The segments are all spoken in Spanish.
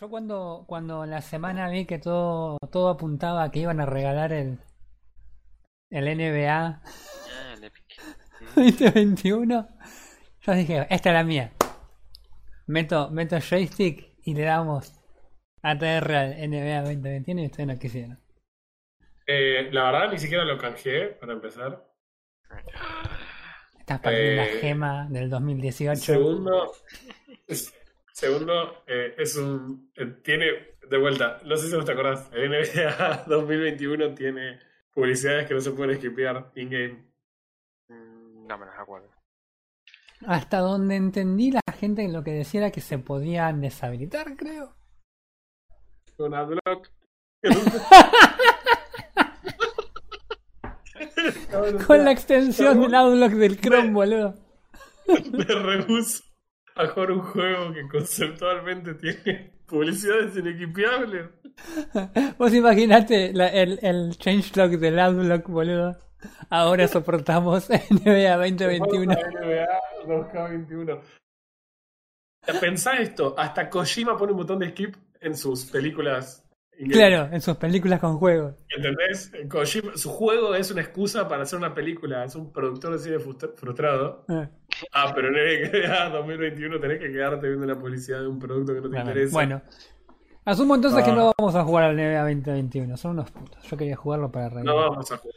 Yo cuando, cuando en la semana vi que todo, todo apuntaba a que iban a regalar el, el NBA Ah, el Epic. 2021, yo dije, esta es la mía. Meto, meto joystick y le damos ATR al NBA 2021 y ustedes no quisieron. Eh, la verdad, ni siquiera lo canjeé para empezar. Estás perdiendo la Eh, gema del 2018. Segundo, segundo eh, es un. eh, tiene. De vuelta, no sé si vos te acordás. El NBA 2021 tiene publicidades que no se pueden skipear in-game. Mm, No me las acuerdo. Hasta donde entendí, la gente lo que decía era que se podían deshabilitar, creo. Con adblock. Con la extensión del Outlook del Chrome, boludo. Me rehuso a jugar un juego que conceptualmente tiene publicidades inequipiables. Vos imaginate la- el, el changelog del Outlook, boludo. Ahora soportamos NBA 2021. NBA 2K21. Pensá esto, hasta Kojima pone un botón de skip en sus películas. Claro, en sus películas con juegos. ¿Entendés? Kojima- su juego es una excusa para hacer una película. Es un productor de cine frustra- frustrado. Eh, Ah, pero en el NBA 2021 tenés que quedarte viendo una publicidad de un producto que no te interesa. Bueno, asumo entonces que Ah. no vamos a jugar al NBA 2021. Son unos putos. Yo quería jugarlo para reír. No vamos a jugar.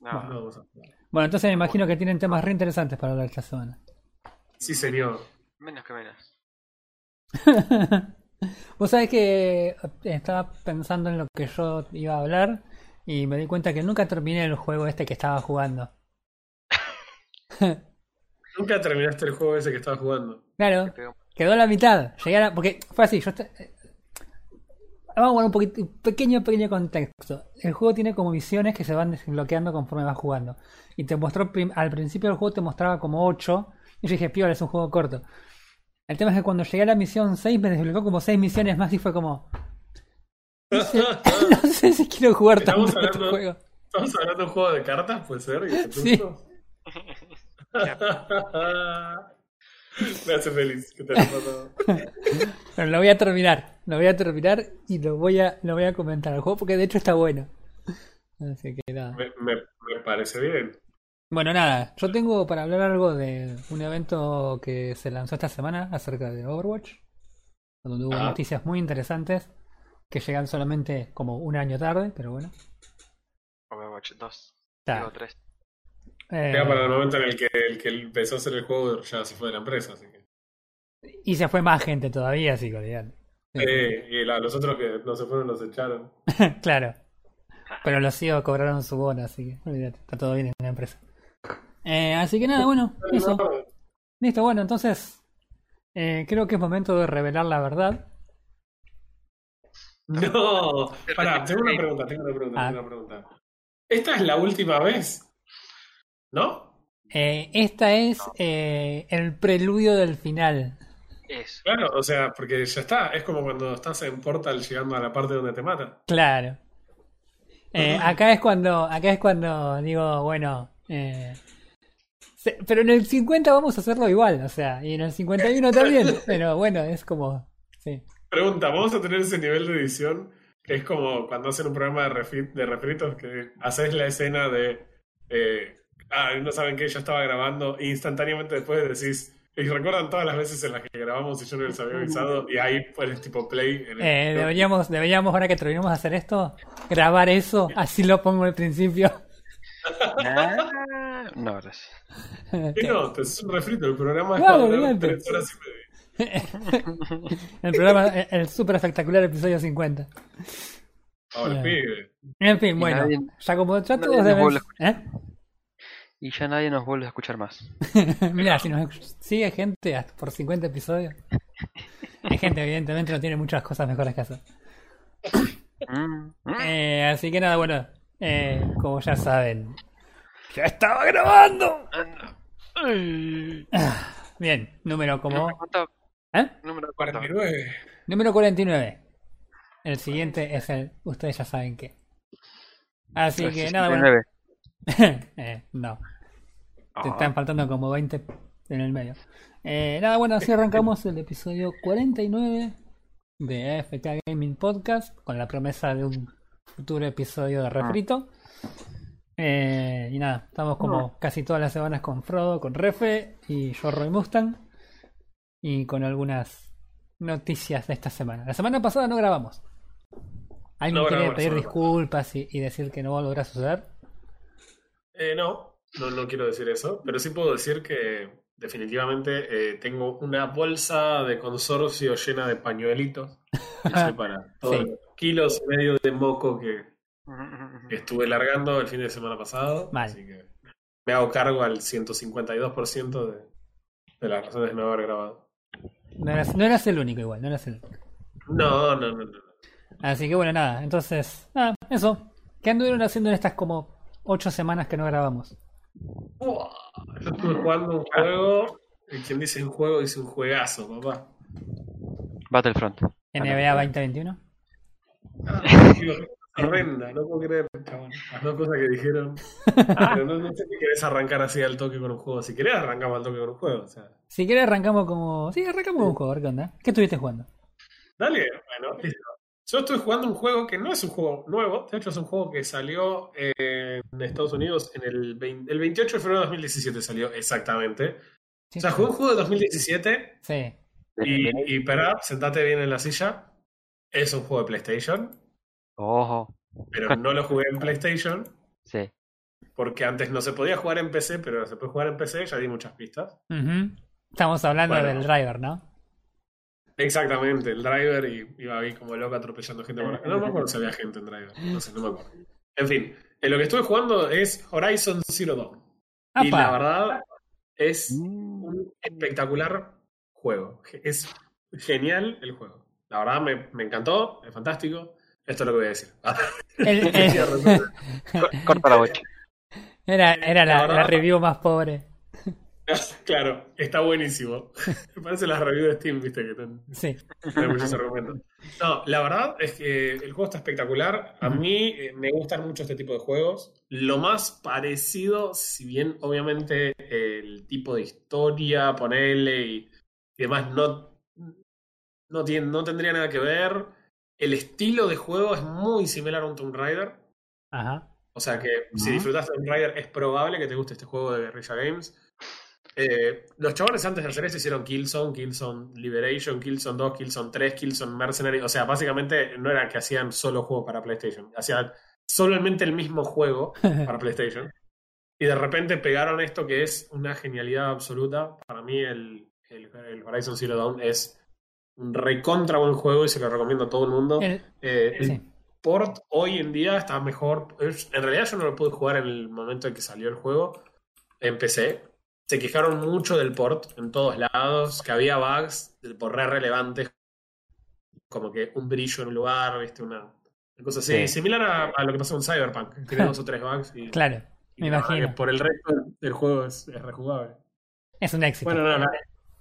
No, No vamos a jugar. Bueno, entonces me imagino que tienen temas re interesantes para hablar esta semana. Sí, señor. menos que menos. Vos sabés que estaba pensando en lo que yo iba a hablar y me di cuenta que nunca terminé el juego este que estaba jugando. Nunca terminaste el juego ese que estabas jugando. Claro, quedó a la mitad. Llegué a la- Porque fue así, yo... est- Vamos a poner un poquito, un pequeño, pequeño contexto. El juego tiene como misiones que se van desbloqueando conforme vas jugando. Y te mostró, prim- al principio del juego te mostraba como 8. Y yo dije, piola, es un juego corto. El tema es que cuando llegué a la misión 6 me desbloqueó como 6 misiones más y fue como... No sé, no sé si quiero jugar Estamos tanto este hablando- juego. Estamos hablando de un juego de cartas, puede ser. ¿Y de Sí. Me hace feliz que te haya pasado. Pero lo voy a terminar. Lo voy a terminar y lo voy a, lo voy a comentar el juego porque de hecho está bueno. Así que nada. Me, me- me parece bien. Bueno, nada. Yo tengo para hablar algo de un evento que se lanzó esta semana acerca de Overwatch. Donde hubo Ah. noticias muy interesantes que llegan solamente como un año tarde, pero bueno. Overwatch 2. Está. Digo 3. Eh, Llega para el momento en el que el que empezó a hacer el juego ya se fue de la empresa. Así que. y se fue más gente todavía, así que olvidate. Eh, y la- los otros que no se fueron los echaron. claro. Pero los CEO cobraron su bono, así que olvídate, está todo bien en la empresa. Eh, así que nada, bueno, eso. Listo, bueno, entonces eh, creo que es momento de revelar la verdad. No, pará, tengo una pregunta, tengo una pregunta, Ah. tengo una pregunta. ¿Esta es la última vez? ¿No? Eh, esta es eh, el preludio del final. Eso. Claro, o sea, porque ya está. Es como cuando estás en Portal llegando a la parte donde te matan. Claro. Eh, acá es cuando, acá es cuando digo, bueno, eh, se- pero en el 50 vamos a hacerlo igual, o sea, y en el 51 también, pero bueno, es como, sí. Pregunta, ¿vamos a tener ese nivel de edición? Que es como cuando hacen un programa de, refritos que haces la escena de... eh, ah, no saben que yo estaba grabando e instantáneamente después decís... Y recuerdan todas las veces en las que grabamos y yo no les había avisado y ahí pones tipo play. En el- Eh, deberíamos, deberíamos, ahora que terminemos de hacer esto, grabar eso, así lo pongo al principio. Ah, no, gracias. ¿Qué no? Te es un refrito, el programa es Claro, olvídate. tres horas y media. El programa, el, el super espectacular episodio 50. Ahora, Eh. pibe. En fin, Y bueno, nadie- ya como ya todos deben... ¿Eh? Y ya nadie nos vuelve a escuchar más. Mira, si nos sigue gente hasta por 50 episodios. Hay gente, evidentemente, no tiene muchas cosas mejores que hacer. Mm, mm. Eh, así que nada, bueno, eh, como ya saben, ya estaba grabando. Ah. Bien, número como. ¿Eh? Número cuánto? 49. Número 49. El siguiente es el. Ustedes ya saben qué. Así que nada, bueno. 69. eh, no, te están faltando como 20 en el medio. Eh, nada, bueno, así arrancamos el episodio 49 de AFK Gaming Podcast con la promesa de un futuro episodio de refrito. Eh, y nada, estamos como casi todas las semanas con Frodo, con Refe y yo Roy Mustang y con algunas noticias de esta semana. La semana pasada no grabamos. ¿Alguien No quiere pedir disculpas y, y decir que no volverá a suceder? Eh, no, no, no quiero decir eso, pero sí puedo decir que definitivamente eh, tengo una bolsa de consorcio llena de pañuelitos para todos Sí. los kilos y medio de moco que, que estuve largando el fin de semana pasado. Mal. Así que me hago cargo al 152% de, de las razones de no haber grabado. No eras, no eras el único igual, no eras el único. No, no, no, no. Así que bueno, nada, entonces, nada, eso. ¿Qué anduvieron haciendo en estas como ocho semanas que no grabamos? Yo estuve jugando un juego, y quien dice un juego dice un juegazo, papá. Battlefront. NBA 2021. Digo, horrenda, no puedo creer, chabón. Las dos cosas que dijeron. Pero no, no sé si querés arrancar así al toque con un juego. Si querés, arrancamos al toque con un juego. O sea, Si quieres arrancamos como... Sí, arrancamos con un juego, a ver qué onda. ¿Qué estuviste jugando? dale, bueno, listo. Yo estoy jugando un juego que no es un juego nuevo, de hecho es un juego que salió eh, en Estados Unidos en el, 20 el 28 de febrero de 2017 salió exactamente. Sí, O sea, jugué un juego de 2017 sí. y, y pará, sentate bien en la silla. Es un juego de PlayStation, Ojo. pero no lo jugué en PlayStation Sí. porque antes no se podía jugar en PC, pero se puede jugar en PC, ya di muchas pistas. Ujú. Estamos hablando Bueno. del driver, ¿no? Exactamente, el driver y iba ahí como loco atropellando gente por la No me acuerdo si había gente en driver, no sé, no me acuerdo. En fin, en lo que estuve jugando es Horizon Zero Dawn. Y la verdad es Mm. un espectacular juego. Es genial el juego. La verdad me, me encantó, es fantástico. Esto es lo que voy a decir. El- el- Co- Corta la bocha. era era la, La verdad- la review más pobre. claro, está buenísimo. Me parece las reviews de Steam, viste, que ten- Sí. Tiene muchos argumentos. No, la verdad es que el juego está espectacular. A mí eh, me gustan mucho este tipo de juegos. Lo más parecido, si bien obviamente el tipo de historia, ponerle y, y demás no, no, tiene, no tendría nada que ver. El estilo de juego es muy similar a un Tomb Raider. Ajá. O sea que si disfrutaste de Tomb Raider es probable que te guste este juego de Guerrilla Games. Eh, los chavales antes de hacer eso hicieron Killzone, Killzone Liberation, Killzone 2, Killzone 3, Killzone Mercenary. O sea, básicamente no era que hacían solo juegos para PlayStation. Hacían solamente el mismo juego para PlayStation. Y de repente pegaron esto que es una genialidad absoluta. Para mí el, el, el Horizon Zero Dawn es un recontra buen juego y se lo recomiendo a todo el mundo. El- Eh, el port hoy en día está mejor. En realidad yo no lo pude jugar en el momento en que salió el juego en PC. Se quejaron mucho del port en todos lados, que había bugs por re relevantes, como que un brillo en un lugar, ¿viste? Una, una cosa así. Sí. Similar a, a lo que pasó con Cyberpunk, tiene dos o tres bugs y, Claro, y me imagino. por el resto del juego es, es rejugable. es un éxito. Bueno, no, no.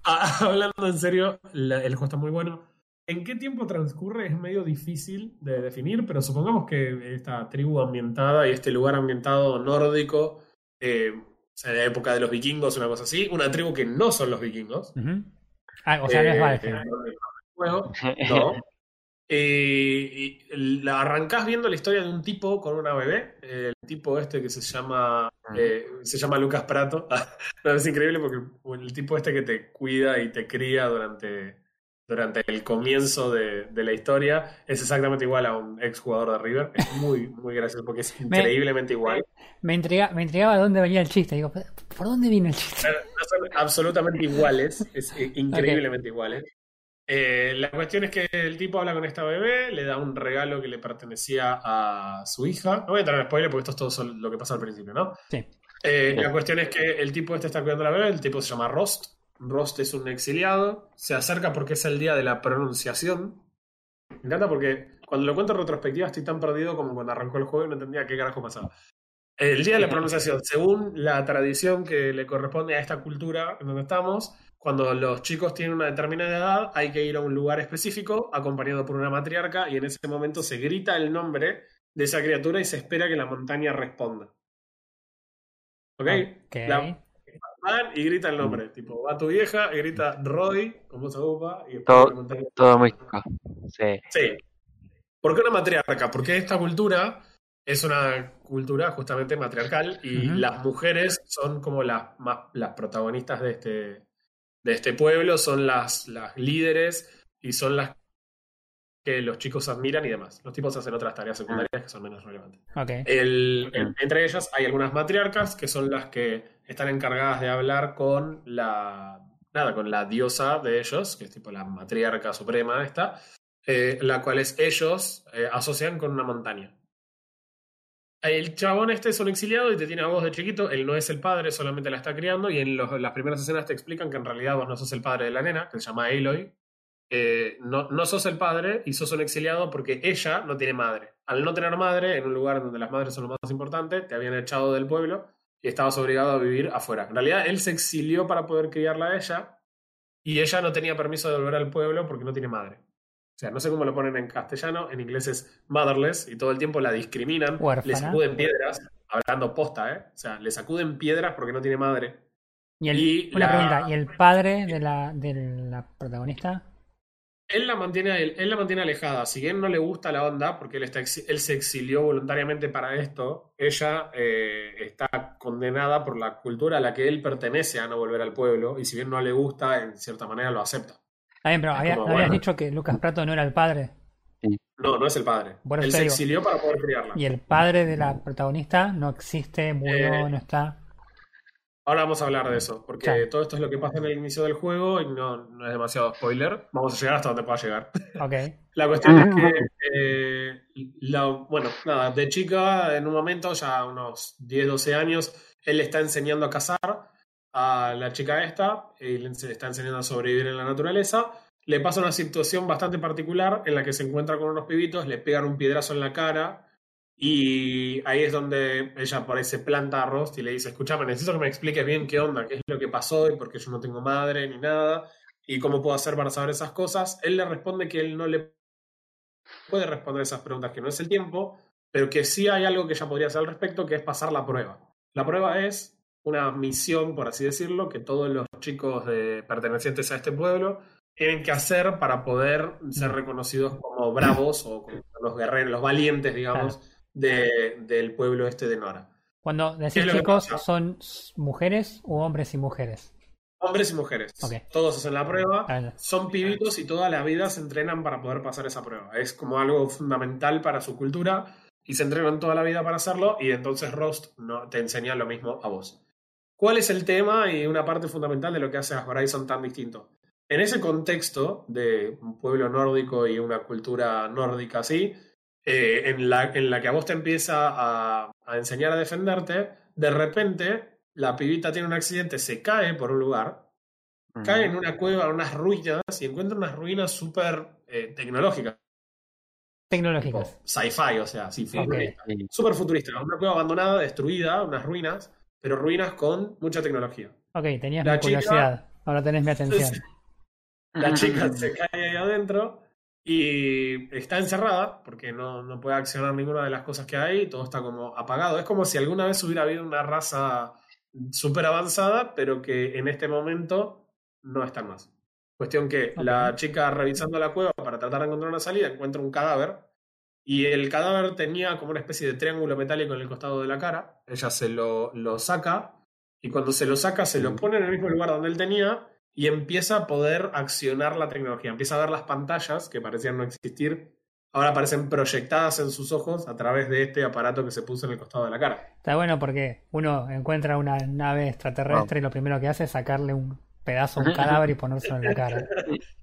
Ah, hablando en serio, la- el juego está muy bueno. ¿En qué tiempo transcurre? Es medio difícil de definir, pero supongamos que esta tribu ambientada y este lugar ambientado nórdico, eh, o sea, de la época de los vikingos, una cosa así, una tribu que no son los vikingos. Ah, o sea, no es eh, juego, no. Eh, y la arrancás viendo la historia de un tipo con una bebé. El tipo este que se llama eh, se llama Lucas Prato. No, es increíble porque el tipo este que te cuida y te cría durante, durante el comienzo de, de la historia es exactamente igual a un ex jugador de River. Es muy, muy gracioso porque es Me- increíblemente igual. Me, intriga, me intrigaba dónde venía el chiste. Digo, ¿por dónde vino el chiste? No son absolutamente iguales, es eh, increíblemente iguales. Eh, la cuestión es que el tipo habla con esta bebé, le da un regalo que le pertenecía a su hija. No voy a entrar en spoiler porque esto es todo lo que pasa al principio, ¿no? Sí. Eh, la cuestión es que el tipo este está cuidando a la bebé, el tipo se llama Rost. Rost es un exiliado, se acerca porque es el día de la pronunciación. Me encanta porque cuando lo cuento en retrospectiva estoy tan perdido como cuando arrancó el juego y no entendía qué carajo pasaba. El día de la pronunciación, según la tradición que le corresponde a esta cultura en donde estamos, cuando los chicos tienen una determinada edad, hay que ir a un lugar específico acompañado por una matriarca y en ese momento se grita el nombre de esa criatura y se espera que la montaña responda. ¿Ok? Ok. La- van y grita el nombre. Tipo, va tu vieja y grita Roy con voz aguda y Todo- le preguntan- Todo muy chico. Sí. Sí. ¿Por qué una matriarca? Porque esta cultura es una cultura justamente matriarcal y las mujeres son como las más las protagonistas de este, de este pueblo, son las, las líderes y son las que los chicos admiran y demás. Los tipos hacen otras tareas secundarias que son menos relevantes. El- entre ellas hay algunas matriarcas que son las que están encargadas de hablar con la nada con la diosa de ellos, que es tipo la matriarca suprema esta, eh, la cual es ellos eh, asocian con una montaña. El chabón este es un exiliado y te tiene a vos de chiquito, él no es el padre, solamente la está criando y en los- las primeras escenas te explican que en realidad vos no sos el padre de la nena, que se llama Aloy, eh, no, no sos el padre y sos un exiliado porque ella no tiene madre. Al no tener madre, en un lugar donde las madres son lo más importante, te habían echado del pueblo y estabas obligado a vivir afuera. En realidad, él se exilió para poder criarla a ella y ella no tenía permiso de volver al pueblo porque no tiene madre. O sea, no sé cómo lo ponen en castellano, en inglés es motherless y todo el tiempo la discriminan, le Huérfana. sacuden piedras, hablando posta, ¿eh? O sea, le sacuden piedras porque no tiene madre. Y, el- y una la- pregunta, ¿y el padre de la, de la protagonista? Él la, mantiene, él, él la mantiene alejada. Si bien no le gusta la onda, porque él, está él se exilió voluntariamente para esto, ella eh, está condenada por la cultura a la que él pertenece a no volver al pueblo. Y si bien no le gusta, en cierta manera lo acepta. Bien, pero Es había- como, ¿no habías bueno. dicho que Lucas Prato no era el padre. No, no es el padre. Él se digo. exilió para poder criarla. Y el padre de la protagonista no existe, murió, Eh, no está. Ahora vamos a hablar de eso, porque todo esto es lo que pasa en el inicio del juego y no, no es demasiado spoiler. Vamos a llegar hasta donde pueda llegar. La cuestión es que, eh, la- bueno, nada, de chica, en un momento, ya unos 10, 12 años, él le está enseñando a cazar a la chica esta, y le está enseñando a sobrevivir en la naturaleza. Le pasa una situación bastante particular en la que se encuentra con unos pibitos, le pegan un piedrazo en la cara, y ahí es donde ella por ahí se planta a y le dice, escúchame, necesito que me expliques bien qué onda, qué es lo que pasó y por qué yo no tengo madre ni nada, y cómo puedo hacer para saber esas cosas. Él le responde que él no le puede responder esas preguntas, que no es el tiempo, pero que sí hay algo que ella podría hacer al respecto, que es pasar la prueba. La prueba es una misión, por así decirlo, que todos los chicos de, pertenecientes a este pueblo tienen que hacer para poder ser reconocidos como bravos o como los guerreros, los valientes, digamos, de- del pueblo este de Nora. Cuando ¿Qué decís chicos? ¿son mujeres u hombres y mujeres? Hombres y mujeres. Todos hacen la prueba. Ah. Son pibitos y toda la vida se entrenan para poder pasar esa prueba. Es como algo fundamental para su cultura y se entrenan toda la vida para hacerlo y entonces Rost no, te enseña lo mismo a vos. ¿Cuál es el tema y una parte fundamental de lo que hace a Horizon tan distinto? En ese contexto de un pueblo nórdico y una cultura nórdica así, eh, en, la, en la que a vos te empieza a, a enseñar a defenderte, de repente la pibita tiene un accidente, se cae por un lugar, cae en una cueva, en unas ruinas y encuentra unas ruinas súper eh, tecnológicas, Tecnológicas. sci-fi, o sea, sí, futurista. Súper futurista, una cueva abandonada, destruida, unas ruinas, pero ruinas con mucha tecnología. Ok, tenías La mi chica- curiosidad. Ahora tenés mi atención. La chica se cae ahí adentro y está encerrada porque no, no puede accionar ninguna de las cosas que hay, todo está como apagado. Es como si alguna vez hubiera habido una raza súper avanzada, pero que en este momento no está más. Cuestión que la chica revisando la cueva para tratar de encontrar una salida encuentra un cadáver y el cadáver tenía como una especie de triángulo metálico en el costado de la cara. Ella se lo, lo saca y cuando se lo saca se lo pone en el mismo lugar donde él tenía y empieza a poder accionar la tecnología. Empieza a ver las pantallas que parecían no existir. Ahora aparecen proyectadas en sus ojos a través de este aparato que se puso en el costado de la cara. Está bueno porque uno encuentra una nave extraterrestre y lo primero que hace es sacarle un pedazo a un cadáver y ponérselo en la cara.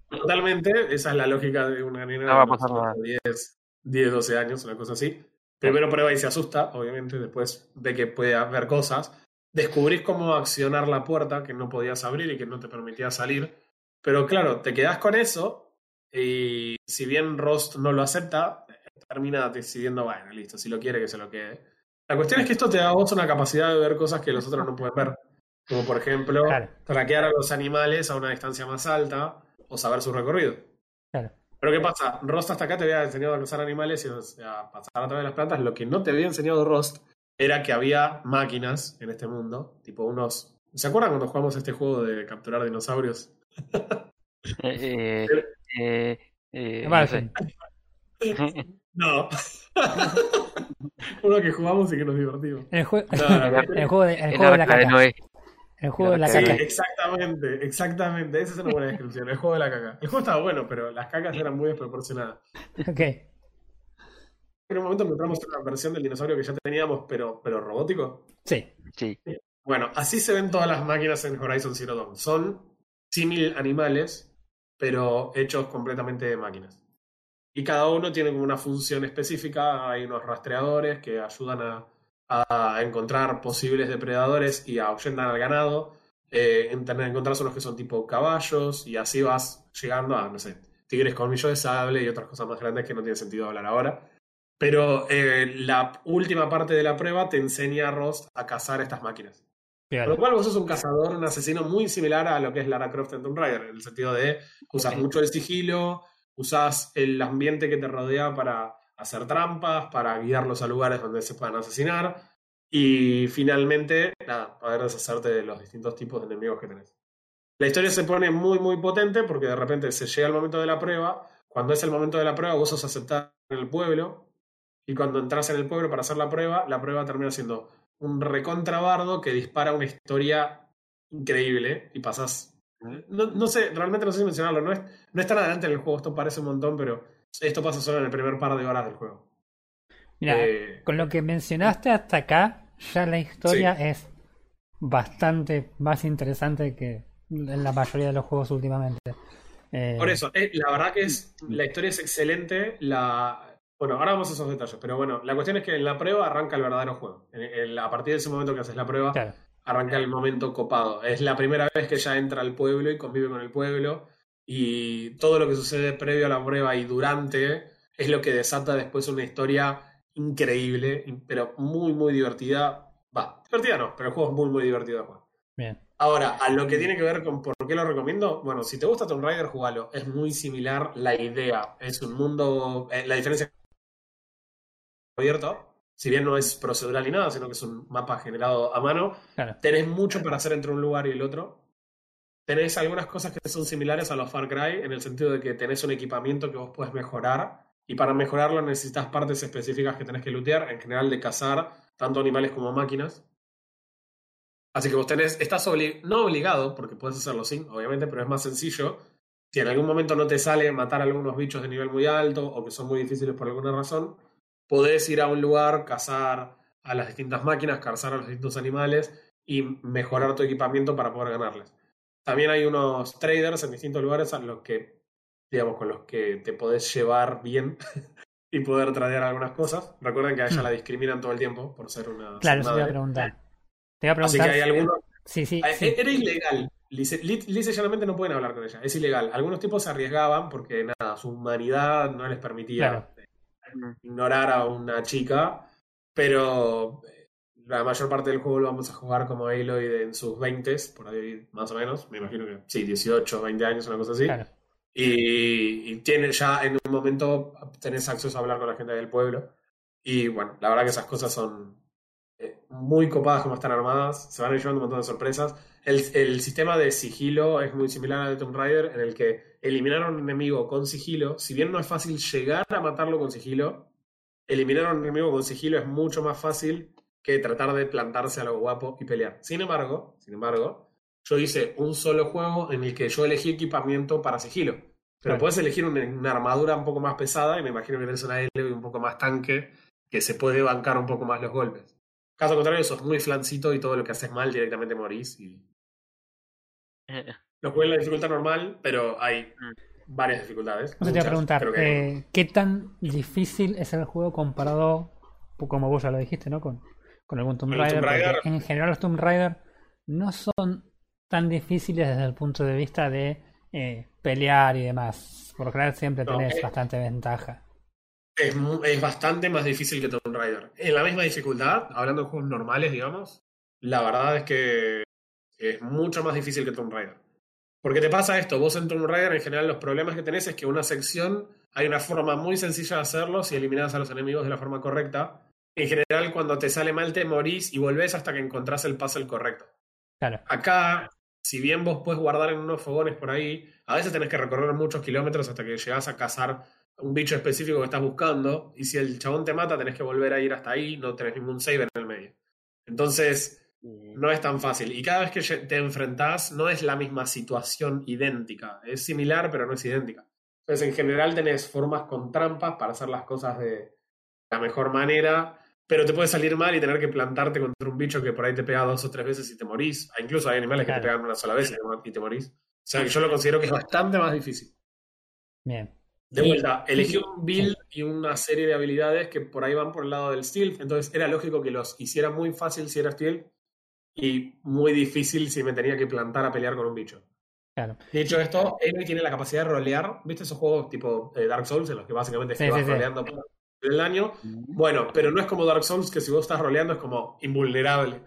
Totalmente, esa es la lógica de una nena No va a pasar nada. 10, 10, 12 años, una cosa así. Primero prueba y se asusta, obviamente, después ve que puede haber cosas. Descubrís cómo accionar la puerta que no podías abrir y que no te permitía salir. Pero claro, te quedás con eso y si bien Rost no lo acepta, termina decidiendo, bueno, listo, si lo quiere que se lo quede. La cuestión es que esto te da a vos una capacidad de ver cosas que los otros no pueden ver. Como por ejemplo, Claro. traquear a los animales a una distancia más alta o saber su recorrido. Claro. Pero ¿qué pasa? Rost hasta acá te había enseñado a cazar animales y o sea, a pasar a través de las plantas. Lo que no te había enseñado Rost era que había máquinas en este mundo, tipo unos ¿Se acuerdan cuando jugamos este juego de capturar dinosaurios? Eh, eh, eh, no Margen. sé. No. Uno que jugamos y que nos divertimos. El, jue- No, no, no. el juego de, el El juego de la caca. Noé. El juego de la Sí, Sí, caca. exactamente, exactamente. Esa es una buena descripción. El juego de la caca. El juego estaba bueno, pero las cacas eran muy desproporcionadas. Ok. En un momento encontramos una versión del dinosaurio que ya teníamos, pero, pero robótico. Sí. Sí. Bueno, así se ven todas las máquinas en Horizon Zero Dawn. Son símil animales, pero hechos completamente de máquinas. Y cada uno tiene como una función específica. Hay unos rastreadores que ayudan a, a encontrar posibles depredadores y ahuyentan al ganado. Eh, en- encontrás unos que son tipo caballos y así vas llegando a, no sé, tigres colmillo de sable y otras cosas más grandes que no tiene sentido hablar ahora. Pero eh, la última parte de la prueba te enseña a Rost a cazar estas máquinas. Con lo cual vos sos un cazador, un asesino muy similar a lo que es Lara Croft en Tomb Raider, en el sentido de usas mucho el sigilo, usas el ambiente que te rodea para hacer trampas, para guiarlos a lugares donde se puedan asesinar y finalmente, nada, poder deshacerte de los distintos tipos de enemigos que tenés. La historia se pone muy, muy potente porque de repente se llega el momento de la prueba. Cuando es el momento de la prueba, vos sos aceptado en el pueblo. Y cuando entras en el pueblo para hacer la prueba, la prueba termina siendo un recontrabardo que dispara una historia increíble y pasás. No, no sé, realmente no sé si mencionarlo. No es, no es tan adelante en el juego, esto parece un montón, pero esto pasa solo en el primer par de horas del juego. Mira, Eh, con lo que mencionaste hasta acá, ya la historia es bastante más interesante que en la mayoría de los juegos últimamente. Eh, Por eso, eh, la verdad que es la historia es excelente. La, bueno, ahora vamos a esos detalles, pero bueno, la cuestión es que en la prueba arranca el verdadero juego. En- en- a partir de ese momento que haces la prueba, Claro. arranca el momento copado. Es la primera vez que ya entra al pueblo y convive con el pueblo. Y todo lo que sucede previo a la prueba y durante es lo que desata después una historia increíble, pero muy, muy divertida. Va, divertida no, pero el juego es muy, muy divertido de jugar. Bien. Ahora, a lo que tiene que ver con por qué lo recomiendo, bueno, si te gusta Tomb Raider, jugalo. Es muy similar la idea. Es un mundo. eh, la diferencia es abierto. Si bien no es procedural ni nada, sino que es un mapa generado a mano, Claro. tenés mucho para hacer entre un lugar y el otro. Tenés algunas cosas que son similares a los Far Cry, en el sentido de que tenés un equipamiento que vos puedes mejorar, y para mejorarlo necesitas partes específicas que tenés que lootear, en general de cazar tanto animales como máquinas. Así que vos tenés, estás no obligado, porque puedes hacerlo sin, obviamente, pero es más sencillo. Si en algún momento no te sale matar a algunos bichos de nivel muy alto o que son muy difíciles por alguna razón, podés ir a un lugar, cazar a las distintas máquinas, cazar a los distintos animales y mejorar tu equipamiento para poder ganarles. También hay unos traders en distintos lugares a los que, digamos, con los que te podés llevar bien y poder tradear algunas cosas. Recuerden que a ella Hmm. la discriminan todo el tiempo por ser una. Claro, eso te iba a preguntar. Te iba a Así que preguntar. hay algunos. Sí, sí, sí. Era ilegal. Lisa li- lisa y llanamente no pueden hablar con ella. Es ilegal. Algunos tipos se arriesgaban porque, nada, su humanidad no les permitía Claro. eh, ignorar a una chica. Pero eh, la mayor parte del juego lo vamos a jugar como Aloy en sus 20 por ahí más o menos. Me imagino que sí, 18, 20 años, una cosa así. Claro. Y, y tiene ya en un momento tenés acceso a hablar con la gente del pueblo. Y bueno, la verdad que esas cosas son eh, muy copadas como están armadas. Se van a ir llevando un montón de sorpresas. El, el sistema de sigilo es muy similar al de Tomb Raider, en el que eliminar a un enemigo con sigilo, si bien no es fácil llegar a matarlo con sigilo, eliminar a un enemigo con sigilo es mucho más fácil que tratar de plantarse a lo guapo y pelear. Sin embargo, sin embargo, yo hice un solo juego en el que yo elegí equipamiento para sigilo. Pero Claro. puedes elegir una, una armadura un poco más pesada y me imagino que tenés una L y un poco más tanque que se puede bancar un poco más los golpes. Caso contrario, sos muy flancito y todo lo que haces mal directamente morís. Y... Lo jugué en la dificultad normal, pero hay varias dificultades. Eso te iba a preguntar. Que- eh, ¿Qué tan difícil es el juego comparado, como vos ya lo dijiste, ¿no? Con, con algún Tomb Raider. Tomb porque Raider. En general, los Tomb Raider no son tan difíciles desde el punto de vista de eh, pelear y demás. Por lo general, siempre No, tenés bastante ventaja. es, es bastante más difícil que Tomb Raider. En la misma dificultad, hablando de juegos normales, digamos, la verdad es que es mucho más difícil que Tomb Raider. Porque te pasa esto, vos en Tomb Raider en general los problemas que tenés es que una sección hay una forma muy sencilla de hacerlo si eliminás a los enemigos de la forma correcta. En general cuando te sale mal te morís y volvés hasta que encontrás el puzzle correcto. Claro. Acá, si bien vos puedes guardar en unos fogones por ahí, a veces tenés que recorrer muchos kilómetros hasta que llegás a cazar un bicho específico que estás buscando. Y si el chabón te mata, tenés que volver a ir hasta ahí, no tenés ningún save en el medio. Entonces, no es tan fácil. Y cada vez que te enfrentás, no es la misma situación idéntica. Es similar, pero no es idéntica. Entonces, en general, tenés formas con trampas para hacer las cosas de la mejor manera, pero te puede salir mal y tener que plantarte contra un bicho que por ahí te pega dos o tres veces y te morís. Ah, incluso hay animales que te pegan una sola vez y te morís. O sea, yo lo considero que es bastante más difícil. Bien. De vuelta, elegí un build y una serie de habilidades que por ahí van por el lado del stealth, entonces era lógico que los hiciera muy fácil si era stealth y muy difícil si me tenía que plantar a pelear con un bicho. Claro. Dicho esto, Amy tiene la capacidad de rolear. ¿Viste esos juegos tipo eh, Dark Souls en los que básicamente sí, vas sí, sí. roleando por el daño? Bueno, pero no es como Dark Souls que si vos estás roleando es como invulnerable.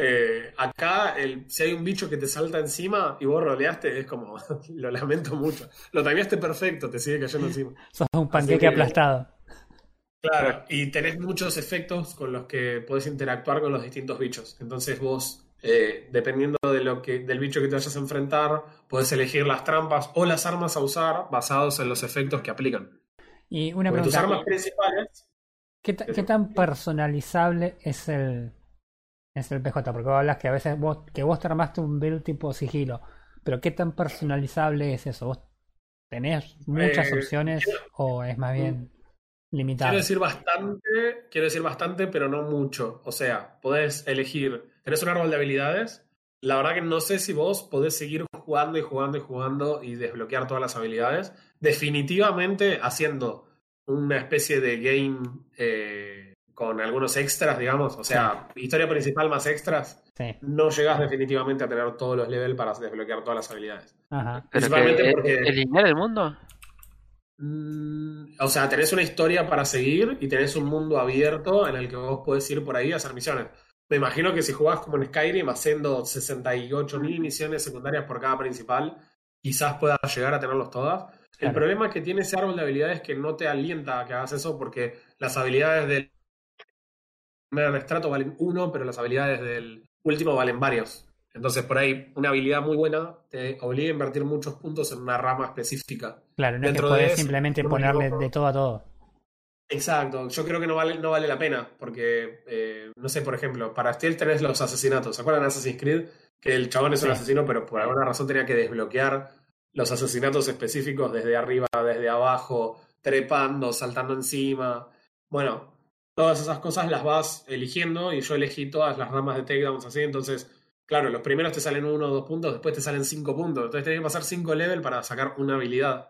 Eh, acá, el, si hay un bicho que te salta encima y vos roleaste, es como, lo lamento mucho. Lo timeaste perfecto, te sigue cayendo encima. Sos un panqueque que- aplastado. Claro, y tenés muchos efectos con los que podés interactuar con los distintos bichos. Entonces vos, eh, dependiendo de lo que, del bicho que te vayas a enfrentar, podés elegir las trampas o las armas a usar basados en los efectos que aplican. Y una Porque tus pregunta. armas principales. ¿Qué, ta- qué tan personalizable es el, es el PJ? Porque vos hablas que a veces vos, que vos te armaste un build tipo sigilo, pero ¿qué tan personalizable es eso? ¿Vos tenés muchas Eh, opciones o es más bien limitado? Quiero decir bastante, quiero decir bastante, pero no mucho. O sea, podés elegir, tenés un árbol de habilidades. La verdad que no sé si vos podés seguir jugando y jugando y jugando y desbloquear todas las habilidades. Definitivamente haciendo una especie de game eh, con algunos extras, digamos. O sea, historia principal más extras. Sí, No llegás definitivamente a tener todos los levels para desbloquear todas las habilidades. ajá. Pero que, Principalmente ¿es- porque- ¿Es lineal el mundo? Mm, o sea, tenés una historia para seguir y tenés un mundo abierto en el que vos podés ir por ahí a hacer misiones. Me imagino que si jugás como en Skyrim haciendo 68.000 misiones secundarias por cada principal, quizás puedas llegar a tenerlos todas. El problema que tiene ese árbol de habilidades es que no te alienta a que hagas eso porque las habilidades del primer estrato valen uno, pero las habilidades del último valen varios. Entonces, por ahí, una habilidad muy buena te obliga a invertir muchos puntos en una rama específica. Claro, no es que Dentro de podés eso, simplemente ponerle de todo a todo. Exacto, yo creo que no vale, no vale la pena, porque, eh, no sé, por ejemplo, para Steel tenés los asesinatos. ¿Se acuerdan de Assassin's Creed? Que el chabón es un asesino, pero por alguna razón tenía que desbloquear los asesinatos específicos desde arriba, desde abajo, trepando, saltando encima. Bueno, todas esas cosas las vas eligiendo y yo elegí todas las ramas de takedowns así, entonces, claro, los primeros te salen uno o dos puntos, después te salen cinco puntos, entonces tenés que pasar cinco level para sacar una habilidad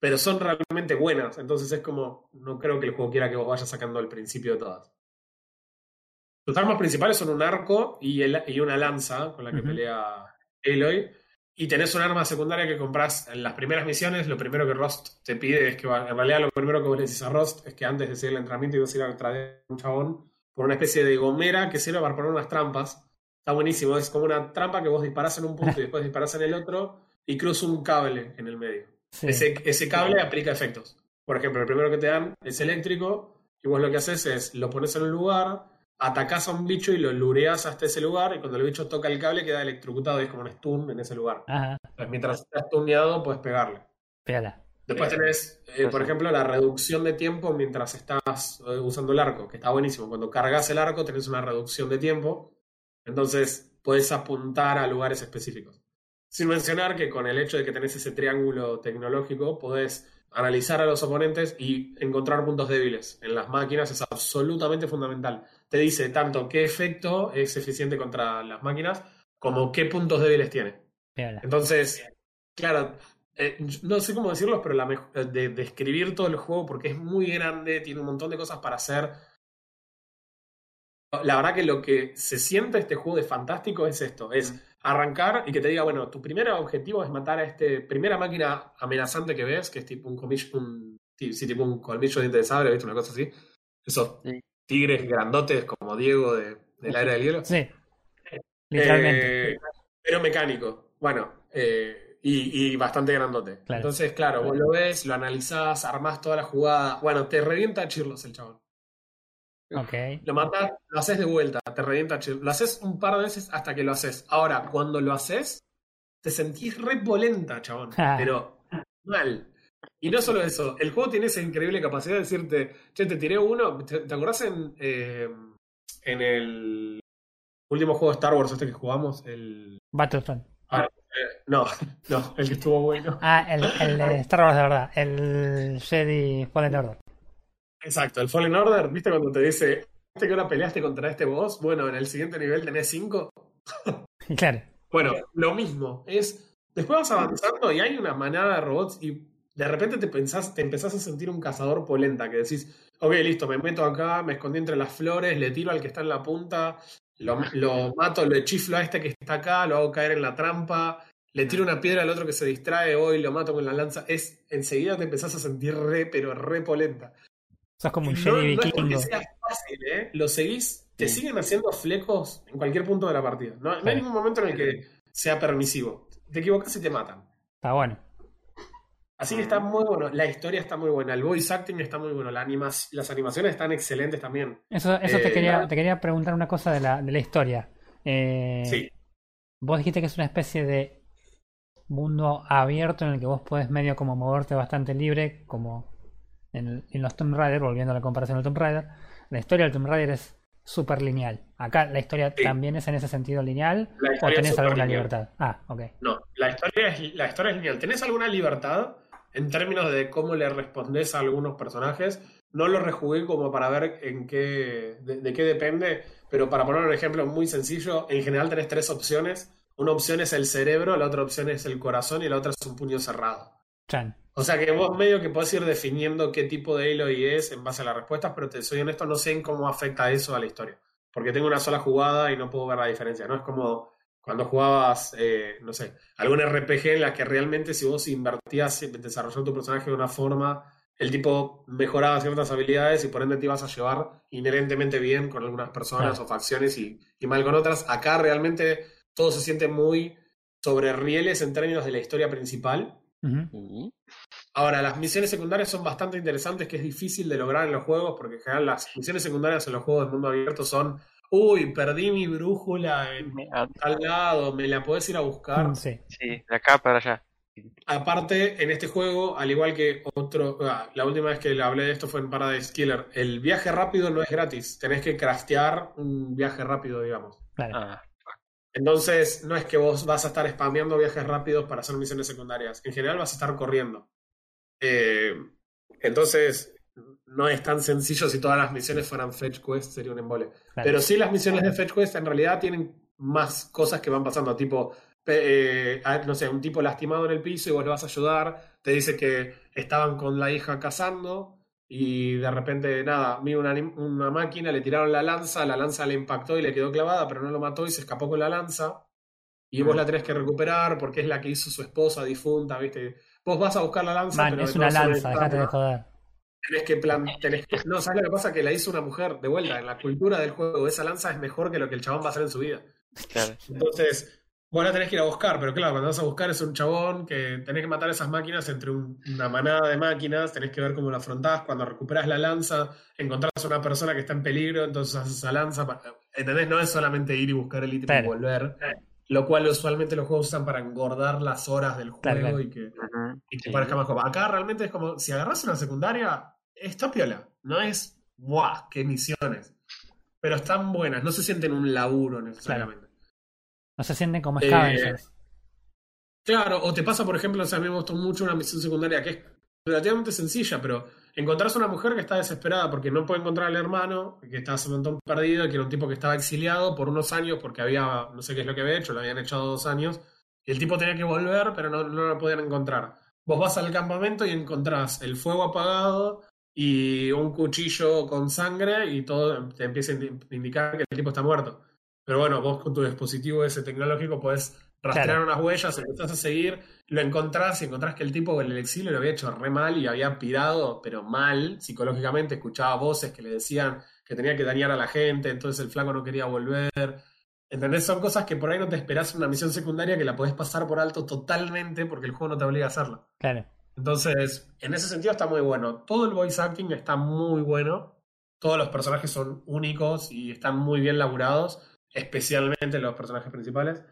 pero son realmente buenas. Entonces es como, no creo que el juego quiera que vos vayas sacando al principio de todas. Tus armas principales son un arco y, el- y una lanza con la que pelea Aloy. Y tenés un arma secundaria que compras en las primeras misiones. Lo primero que Rost te pide es que, en realidad, lo primero que vos le decís a Rost es que antes de seguir el entrenamiento ibas a ir a traer un chabón por una especie de gomera que sirve para poner unas trampas. Está buenísimo. Es como una trampa que vos disparás en un punto y después disparás en el otro y cruza un cable en el medio. Sí. Ese, ese cable aplica efectos. Por ejemplo, el primero que te dan es eléctrico y vos lo que haces es lo pones en un lugar, atacás a un bicho y lo lureas hasta ese lugar y cuando el bicho toca el cable queda electrocutado y es como un stun en ese lugar. Ajá, Entonces, mientras estás stuneado puedes pegarle. pégala. Después tenés, eh, por ejemplo, la reducción de tiempo mientras estás eh, usando el arco, que está buenísimo. Cuando cargas el arco tenés una reducción de tiempo, entonces puedes apuntar a lugares específicos. Sin mencionar que con el hecho de que tenés ese triángulo tecnológico, podés analizar a los oponentes y encontrar puntos débiles. En las máquinas es absolutamente fundamental. Te dice tanto qué efecto es eficiente contra las máquinas como qué puntos débiles tiene. Entonces, claro, eh, no sé cómo decirlo, pero la eh, de describir todo el juego porque es muy grande, tiene un montón de cosas para hacer. La verdad que lo que se siente este juego de fantástico es esto, es arrancar y que te diga, bueno, tu primer objetivo es matar a este primera máquina amenazante que ves, que es tipo un colmillo, un, sí, tipo un colmillo de diente de sable, ¿viste? Una cosa así. Esos Sí. tigres grandotes como Diego de, de la era del hielo. Sí. Literalmente. Eh, pero mecánico. Bueno, eh, y, y bastante grandote. Claro. Entonces, claro, vos lo ves, lo analizás, armás toda la jugada. Bueno, te revienta a Chirlos el chabón. Ok. Lo matas, lo haces de vuelta, te revienta. Lo haces un par de veces hasta que lo haces. Ahora, cuando lo haces, te sentís re polenta, chabón. Pero mal. Y no solo eso, el juego tiene esa increíble capacidad de decirte, che, te tiré uno. ¿Te, te acordás en, eh, en el último juego de Star Wars este que jugamos? El. Battlefront. ah, eh, no, no, el que estuvo bueno. Ah, el, el de Star Wars de verdad. El Jedi Fallen Order. Exacto, el Fallen Order, ¿viste cuando te dice, ¿viste que ahora peleaste contra este boss? Bueno, en el siguiente nivel tenés 5. Claro. Bueno, lo mismo. Es. Después vas avanzando y hay una manada de robots y de repente te pensás, te empezás a sentir un cazador polenta que decís, ok, listo, me meto acá, me escondí entre las flores, le tiro al que está en la punta, lo, lo mato, lo chiflo a este que está acá, lo hago caer en la trampa, le tiro una piedra al otro que se distrae hoy, lo mato con la lanza. Es, enseguida te empezás a sentir re, pero re polenta. Sos como un No, Jedi no es vikingo. sea fácil, ¿eh? Lo seguís, te Sí. siguen haciendo flecos en cualquier punto de la partida. No, no hay ningún momento en el que sea permisivo. Te equivocas y te matan. Está bueno. Así que está muy bueno. La historia está muy buena. El voice acting está muy bueno. La anima- las animaciones están excelentes también. Eso, eso Eh, te, quería, la- te quería preguntar una cosa de la, de la historia. Eh, Sí. Vos dijiste que es una especie de mundo abierto en el que vos podés medio como moverte bastante libre, como en, el- en los Tomb Raider, volviendo a la comparación del Tomb Raider. La historia del Tomb Raider es súper lineal. Acá la historia Sí. también es en ese sentido lineal, o tenés alguna lineal. libertad. Ah, ok. No, la historia, es, la historia es lineal. ¿Tenés alguna libertad en términos de cómo le respondés a algunos personajes? No lo rejugué como para ver en qué, de, de qué depende, pero para poner un ejemplo muy sencillo, en general tenés tres opciones. Una opción es el cerebro, la otra opción es el corazón y la otra es un puño cerrado. Chan. O sea que vos medio que podés ir definiendo qué tipo de Aloy es en base a las respuestas, pero te soy honesto, no sé en cómo afecta eso a la historia. Porque tengo una sola jugada y no puedo ver la diferencia. No es como cuando jugabas, eh, no sé, algún RPG en la que realmente si vos invertías en desarrollar tu personaje de una forma, el tipo mejoraba ciertas habilidades y por ende te ibas a llevar inherentemente bien con algunas personas o facciones y, y mal con otras. Acá realmente todo se siente muy sobre rieles en términos de la historia principal. Ahora, las misiones secundarias son bastante interesantes, que es difícil de lograr en los juegos, porque en general las misiones secundarias en los juegos de mundo abierto son, uy, perdí mi brújula en tal lado, me la podés ir a buscar. Mm, Sí. Sí, de acá para allá. Aparte, en este juego, al igual que otro, ah, la última vez que le hablé de esto fue en Paradise Killer, el viaje rápido no es gratis, tenés que craftear un viaje rápido, digamos. Claro. Ah, Entonces, no es que vos vas a estar spameando viajes rápidos para hacer misiones secundarias. En general vas a estar corriendo. Eh, entonces, no es tan sencillo si todas las misiones fueran fetch quest, sería un embole. claro. Pero sí las misiones de fetch quest en realidad tienen más cosas que van pasando, tipo, eh, no sé, un tipo lastimado en el piso y vos le vas a ayudar, te dice que estaban con la hija cazando y de repente, nada, vino una, una máquina, le tiraron la lanza, la lanza le impactó y le quedó clavada, pero no lo mató y se escapó con la lanza. Y vos la tenés que recuperar porque es la que hizo su esposa difunta, ¿viste? Vos vas a buscar la lanza, Man, pero es una lanza, dejate de joder. Tenés que plan, tenés que, no, ¿sabes lo que pasa? Que la hizo una mujer, de vuelta, en la cultura del juego, esa lanza es mejor que lo que el chabón va a hacer en su vida. claro. Entonces, vos la tenés que ir a buscar, pero claro, cuando vas a buscar es un chabón que tenés que matar esas máquinas entre un- una manada de máquinas, tenés que ver cómo lo afrontás, cuando recuperás la lanza, encontrás a una persona que está en peligro, entonces haces esa lanza, para- ¿entendés? No es solamente ir y buscar el ítem Claro. y volver, lo cual usualmente los juegos usan para engordar las horas del juego Claro, claro. y que y que sí. parezca más cómodo. Acá realmente es como, si agarras una secundaria, está piola. No es, ¡buah! ¡Qué misiones! Pero están buenas, no se sienten un laburo necesariamente. No se sienten como Eh, scavengers. Claro, o te pasa, por ejemplo, o sea, a mí me gustó mucho una misión secundaria que es relativamente sencilla, pero encontrás a una mujer que está desesperada porque no puede encontrar al hermano, que está hace un montón perdido, que era un tipo que estaba exiliado por unos años porque había, no sé qué es lo que había hecho, lo habían echado dos años, y el tipo tenía que volver, pero no, no lo podían encontrar. Vos vas al campamento y encontrás el fuego apagado y un cuchillo con sangre y todo te empieza a indi- indicar que el tipo está muerto. Pero bueno, vos con tu dispositivo ese tecnológico podés rastrear Claro. unas huellas, empezás a seguir, lo encontrás y encontrás que el tipo en el exilio lo había hecho re mal y había pirado, pero mal psicológicamente, escuchaba voces que le decían que tenía que dañar a la gente, entonces el flaco no quería volver. ¿Entendés? Son cosas que por ahí no te esperás en una misión secundaria que la podés pasar por alto totalmente porque el juego no te obliga a hacerlo. Claro. Entonces, en ese sentido está muy bueno. Todo el voice acting está muy bueno. Todos los personajes son únicos y están muy bien laburados, especialmente los personajes principales.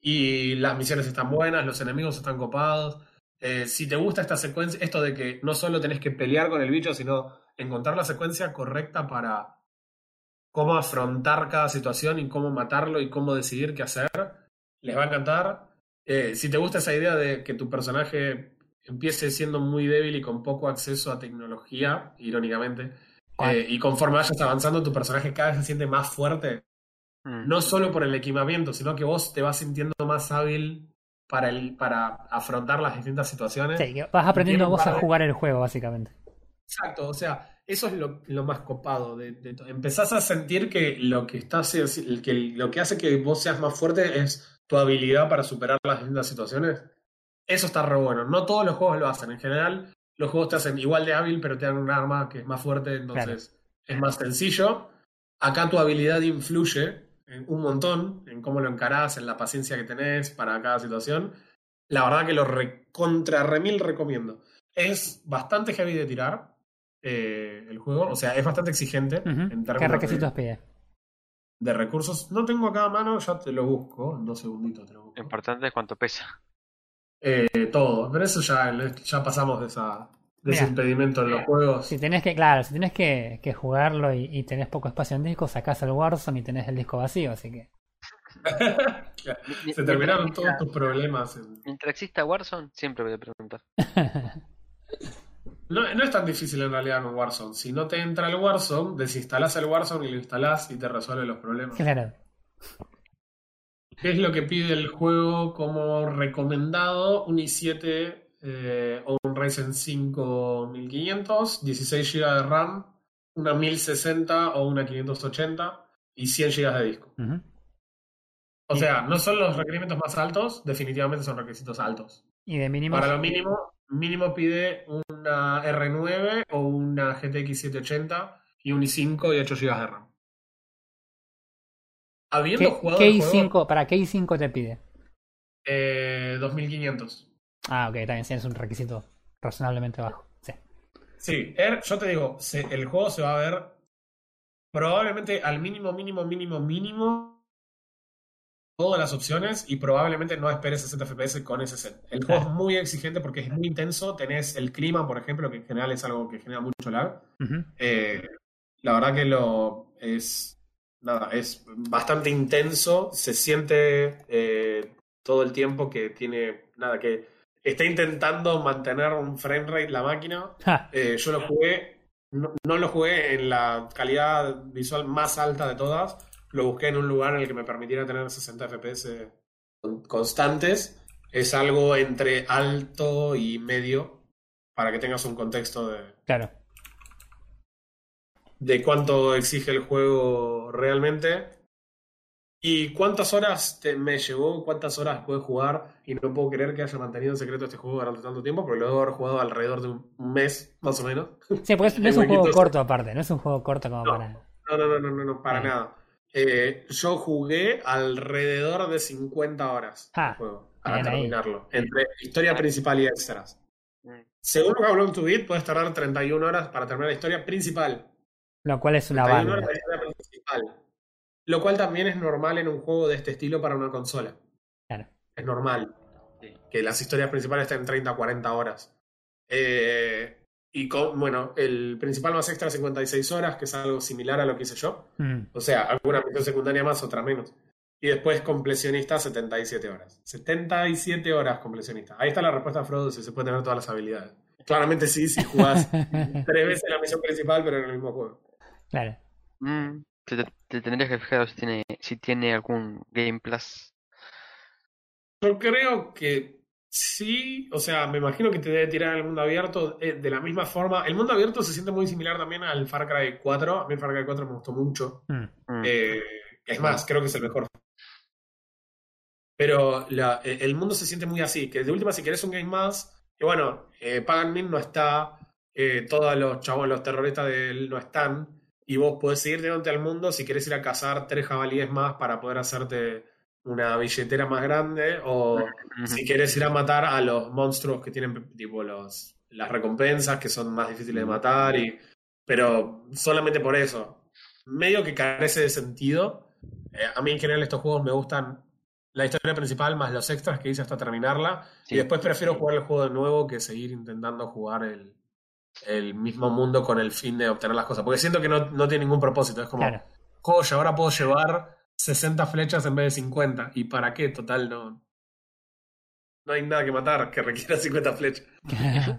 Y las misiones están buenas, los enemigos están copados. Eh, si te gusta esta secuencia, esto de que no solo tenés que pelear con el bicho, sino encontrar la secuencia correcta para cómo afrontar cada situación y cómo matarlo y cómo decidir qué hacer, les va a encantar. Eh, si te gusta esa idea de que tu personaje empiece siendo muy débil y con poco acceso a tecnología, irónicamente, eh, y conforme vayas avanzando, tu personaje cada vez se siente más fuerte, mm. no solo por el equipamiento, sino que vos te vas sintiendo más hábil para, el, para afrontar las distintas situaciones. Sí, vas aprendiendo vos a jugar el juego, básicamente. Exacto, o sea, eso es lo, más copado. De, Empezás a sentir que lo que, está, que lo que hace que vos seas más fuerte es tu habilidad para superar las distintas situaciones. Eso está re bueno. No todos los juegos lo hacen. En general, los juegos te hacen igual de hábil, pero te dan un arma que es más fuerte, entonces es más sencillo. Acá tu habilidad influye un montón en cómo lo encarás, en la paciencia que tenés para cada situación. La verdad que lo contra remil recomiendo. Es bastante heavy de tirar eh, el juego, o sea, es bastante exigente en términos ¿Qué requisitos de, pide? De recursos. No tengo acá a mano, ya te lo busco, en dos segunditos te lo busco. Lo importante es cuánto pesa. Eh, todo, pero eso ya, ya pasamos de, esa, de ese impedimento en los juegos. Si tenés que, claro, si tenés que, que jugarlo y, tenés poco espacio en disco, sacás el Warzone y tenés el disco vacío, así que. Se terminaron todos tus problemas. En... Mientras exista Warzone, siempre voy a preguntar. no, no, es tan difícil en realidad con Warzone. Si no te entra el Warzone, desinstalás el Warzone y lo instalás y te resuelve los problemas. Claro. ¿Qué es lo que pide el juego como recomendado? Un i7 eh, o un Ryzen 5 1500, 16 GB de RAM, una 1060 o una 580 y 100 GB de disco. O sea, no son los requerimientos más altos, definitivamente son requisitos altos. ¿Y de mínimo? Para lo mínimo, mínimo pide una R9 o una GTX 780 y un i5 y 8 GB de RAM. Habiendo jugado. ¿Qué i5, ¿Para qué i5 te pide? Eh, 2500. Ah, ok, también sí, es un requisito razonablemente bajo. Sí, sí er, yo te digo, el juego se va a ver probablemente al mínimo, mínimo, mínimo, mínimo todas las opciones y probablemente no esperes 60 FPS con ese set. El juego es muy exigente porque es muy intenso. Tenés el clima, por ejemplo, que en general es algo que genera mucho lag. Eh, la verdad que lo es nada, es bastante intenso. Se siente eh, todo el tiempo que tiene nada que está intentando mantener un frame rate la máquina. Eh, yo lo jugué, no, lo jugué en la calidad visual más alta de todas. Lo busqué en un lugar en el que me permitiera tener 60 FPS constantes. Es algo entre alto y medio para que tengas un contexto de. Claro. De cuánto exige el juego realmente. ¿Y cuántas horas me llevó? ¿Cuántas horas pude jugar? Y no puedo creer que haya mantenido en secreto este juego durante tanto tiempo, porque lo debo haber jugado alrededor de un mes, más o menos. Sí, porque no es un juego corto aparte, no es un juego corto como para... No, no, no, no, no, para nada. Eh, yo jugué alrededor de 50 horas ah, juego para terminarlo, entre historia principal y extras. Según lo que habló en tu beat, puedes tardar 31 horas para terminar la historia principal. Lo cual es una banda. Lo cual también es normal en un juego de este estilo para una consola. Claro. Es normal. Que las historias principales estén 30 a 40 horas. Eh, y con, bueno, el principal más extra 56 horas, que es algo similar a lo que hice yo. Mm. O sea, alguna misión secundaria más, otra menos. Y después completionista 77 horas. 77 horas completionista. Ahí está la respuesta a Frodo si se puede tener todas las habilidades. Claramente sí, si jugás tres veces la misión principal, pero en el mismo juego. Claro. Mm. Te, tendrías que fijar si tiene, si tiene algún Game Plus. Yo creo que sí, o sea, me imagino que te debe tirar el mundo abierto eh, de la misma forma. El mundo abierto se siente muy similar también al Far Cry 4. A mí el Far Cry 4 me gustó mucho. Mm. Mm. Eh, es más, creo que es el mejor. Pero la, eh, el mundo se siente muy así, que de última si querés un game más, que bueno, eh, Pagan Min no está, todos los chavos, los terroristas de él no están, y vos podés seguir teniéndote al mundo si querés ir a cazar tres jabalíes más para poder hacerte una billetera más grande o si querés ir a matar a los monstruos que tienen tipo los, las recompensas que son más difíciles de matar y pero solamente por eso. Medio que carece de sentido. Eh, a mí en general estos juegos me gustan la historia principal más los extras que hice hasta terminarla. Sí. Y después prefiero jugar el juego de nuevo que seguir intentando jugar el, el mismo mundo con el fin de obtener las cosas. Porque siento que no, no tiene ningún propósito. Es como, Claro. joya, ahora puedo llevar 60 flechas en vez de 50. ¿Y para qué? Total, no. No hay nada que matar que requiera 50 flechas.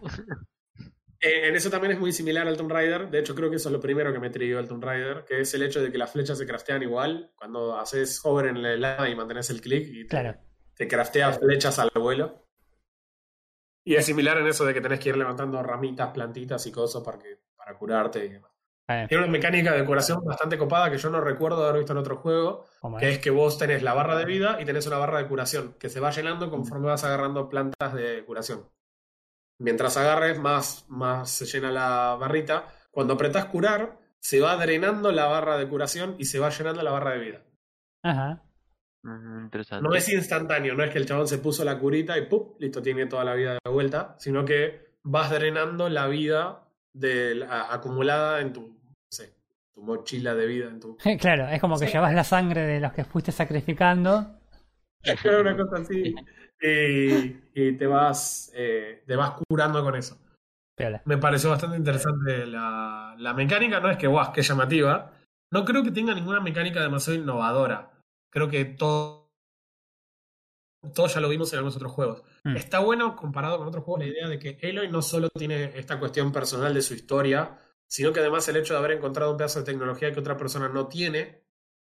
Eh, en eso también es muy similar al Tomb Raider. De hecho, creo que eso es lo primero que me trigó el Tomb Raider, que es el hecho de que las flechas se craftean igual. Cuando haces hover en el lado y mantenés el clic y te, claro. te craftea flechas al vuelo. Y es similar en eso de que tenés que ir levantando ramitas, plantitas y cosas para, que, para curarte y demás. Eh, Tiene una mecánica de curación bastante copada que yo no recuerdo haber visto en otro juego, ¿cómo que es? es que vos tenés la barra de vida y tenés una barra de curación, que se va llenando conforme vas agarrando plantas de curación. Mientras agarres, más, más se llena la barrita. Cuando apretás curar, se va drenando la barra de curación y se va llenando la barra de vida. Ajá. Mm, interesante. No es instantáneo, no es que el chabón se puso la curita y ¡pum! listo, tiene toda la vida de vuelta, sino que vas drenando la vida de la- acumulada en tu, no sé, tu mochila de vida, en tu... Claro, es como que Sí. llevas la sangre de los que fuiste sacrificando. Era una cosa así. Y, y te vas eh, te vas curando con eso. Piola. Me pareció bastante interesante la, la mecánica. No es que, guau, que llamativa. No creo que tenga ninguna mecánica demasiado innovadora. Creo que todo, todo ya lo vimos en algunos otros juegos. Mm. Está bueno comparado con otros juegos la idea de que Aloy no solo tiene esta cuestión personal de su historia, sino que además el hecho de haber encontrado un pedazo de tecnología que otra persona no tiene,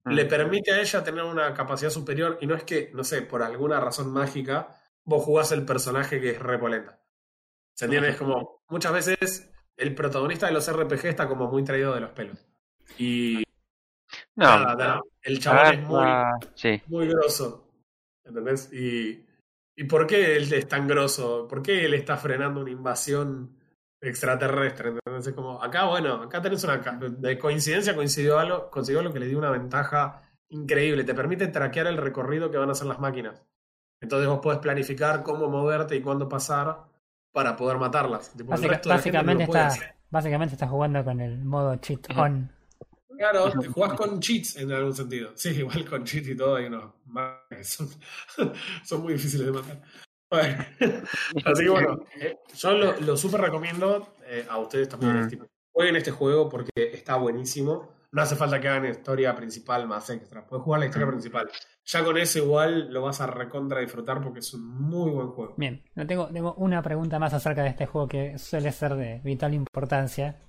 Mm. le permite a ella tener una capacidad superior y no es que, no sé, por alguna razón mágica, vos jugás el personaje que es repolenta. ¿Se entiende? Es como, muchas veces el protagonista de los RPG está como muy traído de los pelos. Y No, nada, nada, el chabón es muy, Sí, muy grosso. ¿Entendés? Y, ¿Y por qué él es tan grosso? ¿Por qué él está frenando una invasión extraterrestre? ¿Entendés? Es como, acá, bueno, acá tenés una. De coincidencia coincidió algo, consiguió algo que le dio una ventaja increíble. Te permite traquear el recorrido que van a hacer las máquinas. Entonces vos podés planificar cómo moverte y cuándo pasar para poder matarlas. Tipo, Básica- no básicamente, puede está, básicamente está jugando con el modo cheat on. Claro, te jugás con cheats en algún sentido. Sí, igual con cheats y todo hay unos más que son, son muy difíciles de matar. Bueno, así que bueno, eh, yo lo, lo súper recomiendo eh, a ustedes también. Mm. tipo, jueguen este juego porque está buenísimo. No hace falta que hagan historia principal más extra. Puedes jugar la historia Mm. principal. Ya con eso igual lo vas a recontra disfrutar porque es un muy buen juego. Bien, tengo, tengo una pregunta más acerca de este juego que suele ser de vital importancia.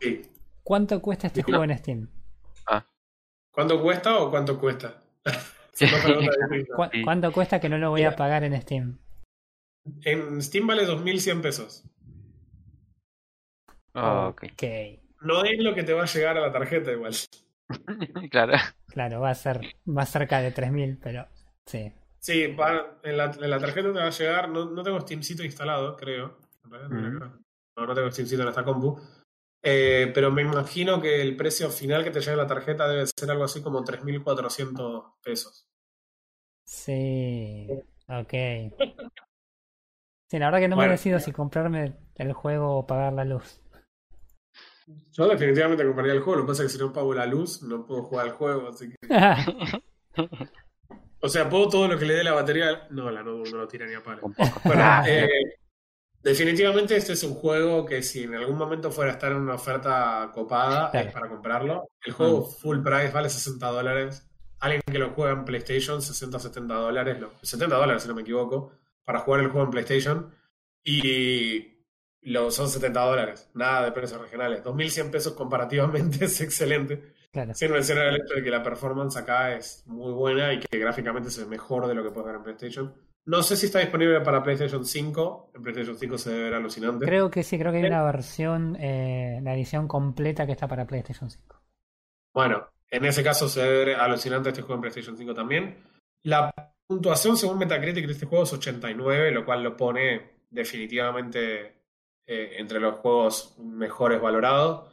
Sí. ¿Cuánto cuesta este juego en Steam? ¿Cuánto cuesta o cuánto cuesta? Son dos preguntas distintas. ¿Cu- Sí. ¿Cuánto cuesta que no lo voy a pagar en Steam? En Steam vale 2.100 pesos. Ah, ok. Ok, No es lo que te va a llegar a la tarjeta igual. claro. claro, va a ser más cerca de 3000, pero sí. Sí, va- en, la, en la tarjeta te va a llegar. No, no tengo Steamcito instalado, creo. En realidad no Ujú. creo. No, no tengo Steamcito en esta compu. Eh, pero me imagino que el precio final que te llegue en la tarjeta debe ser algo así como 3.400 pesos. Sí, ok. Sí, la verdad que no me decido si comprarme el juego o pagar la luz. Yo definitivamente compraría el juego. Lo que pasa es que si no pago la luz, no puedo jugar al juego. Así que... O sea, puedo todo lo que le dé la batería. No, la no, no lo tira ni a palo. Bueno, eh, definitivamente este es un juego que si en algún momento fuera a estar en una oferta copada Claro. es para comprarlo. El juego Mm. full price vale 60 dólares. Alguien que lo juega en PlayStation, 60 70 dólares. lo- 70 dólares si no me equivoco, para jugar el juego en PlayStation. Y lo, son 70 dólares. Nada de precios regionales. 2.100 pesos comparativamente es excelente. Claro. Sin mencionar el hecho de que la performance acá es muy buena y que gráficamente se ve mejor de lo que puedes ver en PlayStation. No sé si está disponible para PlayStation 5. En PlayStation 5 se debe ver alucinante. Creo que sí, creo que hay una versión, eh, la edición completa que está para PlayStation 5. Bueno, en ese caso se debe ver alucinante este juego en PlayStation 5 también. La puntuación según Metacritic de este juego es 89, lo cual lo pone definitivamente eh, entre los juegos mejores valorados.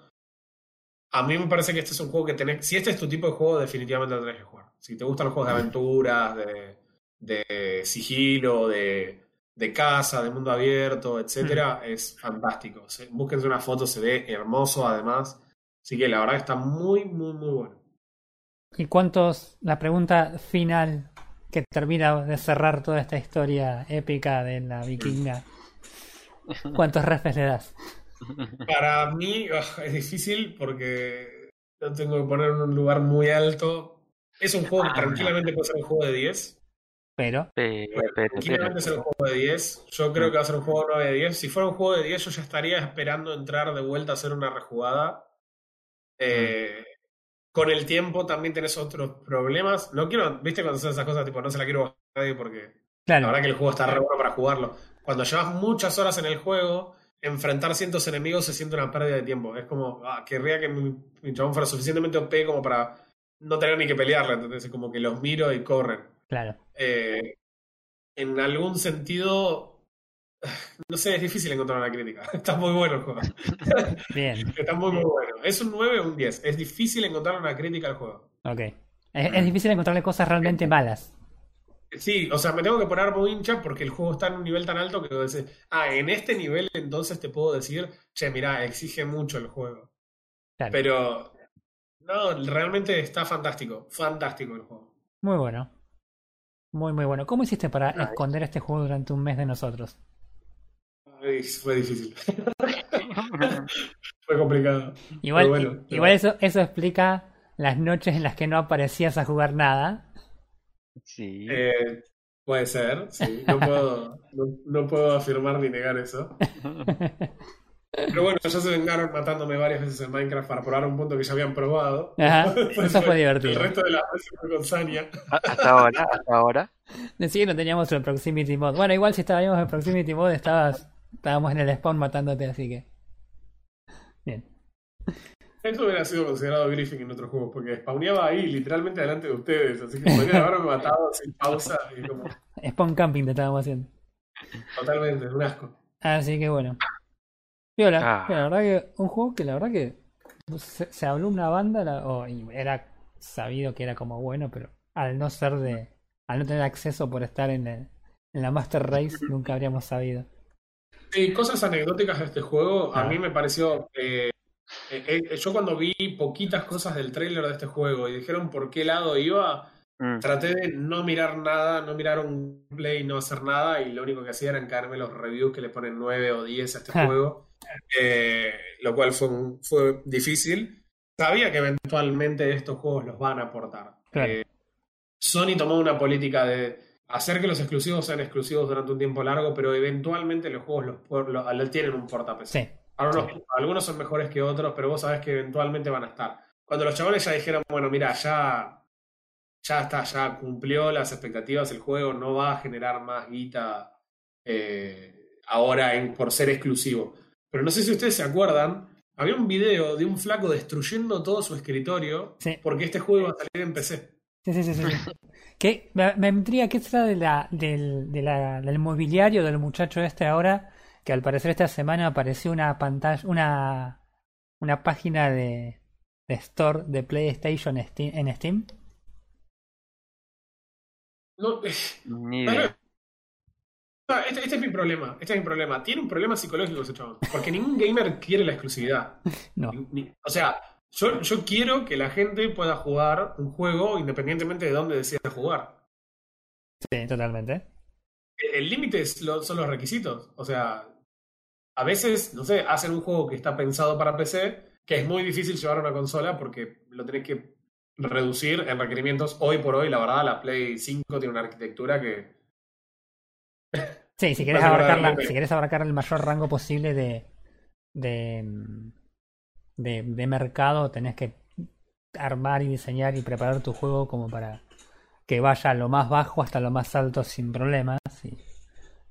A mí me parece que este es un juego que tenés. Si este es tu tipo de juego, definitivamente lo tenés que jugar. Si te gustan los juegos de aventuras, de, de sigilo, de, de casa, de mundo abierto, etcétera, es fantástico. Se- búsquense una foto, se ve hermoso además. Así que la verdad que está muy, muy, muy bueno. ¿Y cuántos, la pregunta final que termina de cerrar toda esta historia épica de la vikinga, ¿cuántos refes le das? Para mí es difícil porque lo tengo que poner en un lugar muy alto. Es un juego que tranquilamente puede ser un juego de 10. Pero, Pero, pero, pero. Ser un juego de 10. Yo creo que va a ser un juego 9 de 10. Si fuera un juego de 10, yo ya estaría esperando entrar de vuelta a hacer una rejugada. Eh, Con el tiempo también tenés otros problemas. No quiero, viste cuando son esas cosas, tipo, no se la quiero bajar a nadie porque la claro, verdad que el juego está re bueno para jugarlo. Cuando llevas muchas horas en el juego, enfrentar cientos enemigos se siente una pérdida de tiempo. Es como, ah, querría que mi, mi chabón fuera suficientemente OP como para no tener ni que pelearle, ¿entendés? Es como que los miro y corren. claro. Eh, en algún sentido, no sé, es difícil encontrar una crítica. Está muy bueno el juego. Bien, Está muy, muy bueno. Es un 9 o un 10. Es difícil encontrar una crítica al juego. ok. Es, es difícil encontrarle cosas realmente malas. Sí, o sea, me tengo que poner muy hincha porque el juego está en un nivel tan alto que decís, ah, en este nivel entonces te puedo decir, che, mirá, exige mucho el juego. Claro. Pero, no, realmente está fantástico, fantástico el juego. Muy bueno. Muy, muy bueno. ¿Cómo hiciste para Ay. esconder este juego durante un mes de nosotros? Ay, fue difícil. fue complicado. Igual, bueno, igual eso, eso explica las noches en las que no aparecías a jugar nada. Sí. Eh, puede ser, sí. No puedo, no, no puedo afirmar ni negar eso. Pero bueno, ya se vengaron matándome varias veces en Minecraft para probar un punto que ya habían probado. Ajá, eso fue El divertido. resto de las veces fue con Sania. A- Hasta ahora, hasta ahora. Sí que no teníamos el Proximity Mod. Bueno, igual si estábamos en Proximity Mod estabas, estábamos en el spawn matándote, así que... Bien. Esto hubiera sido considerado griefing en otros juegos, porque spawneaba ahí, literalmente delante de ustedes. Así que podrían haberme matado sin pausa. Y como, Spawn camping te estábamos haciendo. totalmente, un asco. Así que bueno. Viola, Ah. la verdad que un juego que la verdad que se, se habló una banda, la- y era sabido que era como bueno, pero al no ser de, al no tener acceso por estar en, el- en la Master Race, nunca habríamos sabido. Sí, cosas anecdóticas de este juego, a Ah. mí me pareció. eh, eh, eh, yo cuando vi poquitas cosas del tráiler de este juego y dijeron por qué lado iba, Mm. traté de no mirar nada, no mirar un gameplay, no hacer nada, y lo único que hacía era caerme los reviews que le ponen 9 o 10 a este juego, eh, lo cual fue, difícil. Sabía que eventualmente estos juegos los van a aportar. Claro. Eh, Sony tomó una política de hacer que los exclusivos sean exclusivos durante un tiempo largo, pero eventualmente los juegos los, tienen un porta. Sí, Algunos, algunos son mejores que otros, pero vos sabés que eventualmente van a estar. Cuando los chavales ya dijeron, bueno, mira, ya, ya está, ya cumplió las expectativas el juego, no va a generar más guita eh, ahora en- por ser exclusivo. Pero no sé si ustedes se acuerdan, había un video de un flaco destruyendo todo su escritorio sí, porque este juego iba a salir en PC. sí, sí, sí, sí. ¿Qué? Me, intriga qué será de la, del, de la- del mobiliario del muchacho este ahora, que al parecer esta semana apareció una pantalla, una, una página de, de store de PlayStation Steam- en Steam. No, Ni idea. Este, este es mi problema. Este es mi problema. Tiene un problema psicológico ese chabón. Porque ningún gamer quiere la exclusividad. No, Ni- ni- o sea, yo, yo quiero que la gente pueda jugar un juego independientemente de dónde decida jugar. sí, totalmente. El límite lo- son los requisitos. O sea, a veces, no sé, hacen un juego que está pensado para PC, que es muy difícil llevar a una consola porque lo tenés que reducir en requerimientos. Hoy por hoy, la verdad, la Play 5 tiene una arquitectura que Sí, si Básicamente, abarcar la- si querés abarcar el mayor rango posible de, de, de, de mercado, tenés que armar y diseñar y preparar tu juego como para que vaya a lo más bajo hasta lo más alto sin problemas. Y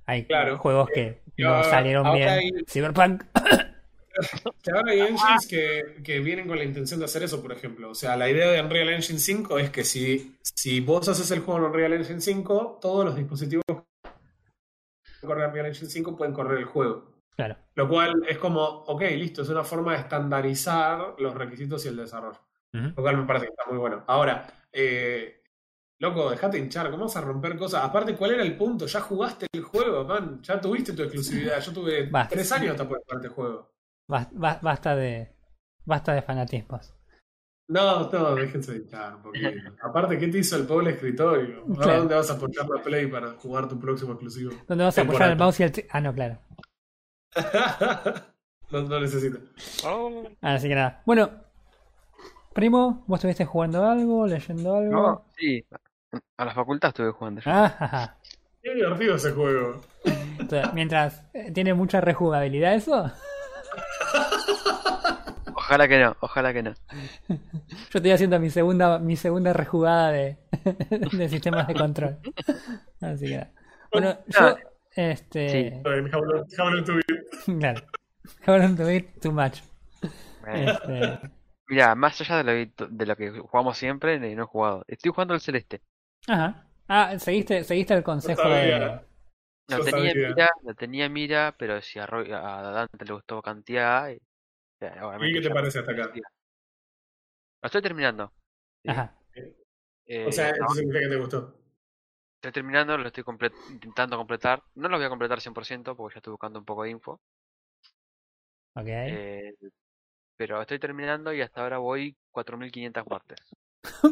hay Claro. juegos que Yo- no salieron bien. hay- Cyberpunk, ahora hay engines que, que vienen con la intención de hacer eso, por ejemplo. O sea, la idea de Unreal Engine 5 es que si, si vos haces el juego en Unreal Engine 5, todos los dispositivos que corren Unreal Engine 5 pueden correr el juego. claro. Lo cual es como, ok, listo, es una forma de estandarizar los requisitos y el desarrollo. Lo cual me parece que está muy bueno. Ahora, eh, loco, dejate hinchar, ¿cómo vas a romper cosas? Aparte, ¿cuál era el punto? Ya jugaste el juego, man, ya tuviste tu exclusividad. Yo tuve Basta. tres años hasta poder jugar este juego. Basta de. Basta de fanatismos. No, no, déjense de hinchar un poquito. Aparte, ¿qué te hizo el pobre escritorio? ¿A Claro. dónde vas a apoyar la Play para jugar tu próximo exclusivo? ¿Dónde vas a apoyar el mouse y el. tri- Ah, no, claro. no, no necesito. Oh, Así que nada. Bueno, primo, ¿vos estuviste jugando algo, leyendo algo? no, sí. A la facultad estuve jugando yo. Ah, jaja. Qué divertido ese juego. Entonces, mientras eh, tiene mucha rejugabilidad eso, Ojalá que no, ojalá que no. yo estoy haciendo mi segunda, mi segunda rejugada de, de sistemas de control. Así que nada. Bueno, yo este Sí. To Beat. claro. To too much. Bueno, Este, Mira, más allá de lo, de lo que jugamos siempre, no he jugado. Estoy jugando el Celeste. ajá. Ah, seguiste, seguiste el consejo de. Lo Yo tenía sabía. mira, lo tenía en mira, pero si a, Roy- a Dante le gustó cantidad, eh, ¿Y qué te parece hasta acá? Lo estoy terminando. Sí. Ajá. Eh, O sea, no, eso significa que te gustó. estoy terminando, lo estoy comple- intentando completar. No lo voy a completar 100% porque ya estoy buscando un poco de info. Ok. eh, pero estoy terminando y hasta ahora voy 4.500 muertes.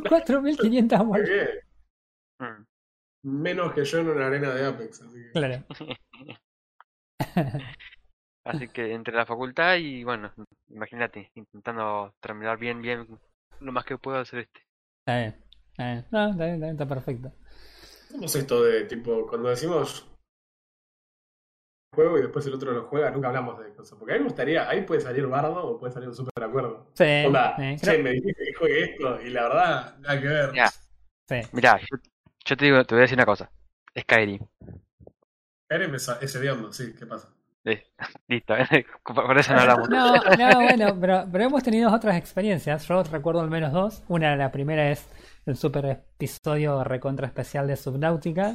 4500 Qué muertos. bien. Mm. Menos que yo en una arena de Apex. Así que... Claro. Así que entre la facultad y bueno, imagínate, intentando terminar bien, bien lo más que puedo hacer este. Está bien. Está bien. No, está bien, está bien, está perfecto. ¿Cómo es esto de tipo, cuando decimos juego y después el otro lo juega, nunca hablamos de cosas? Porque a mí me gustaría, ahí puede salir bardo o puede salir un super acuerdo. Sí, Onda, sí, che, creo- me dijiste que juegue esto y la verdad, nada que ver. Ya. sí. Mirá, yo, yo te digo, te voy a decir una cosa. Skyrim. Skyrim es, es hediondo, sí, ¿qué pasa? Eh, listo, por por eso no hablamos. No, no, bueno, pero, pero hemos tenido otras experiencias. Yo recuerdo al menos dos. Una, la primera es el super episodio recontra especial de Subnautica.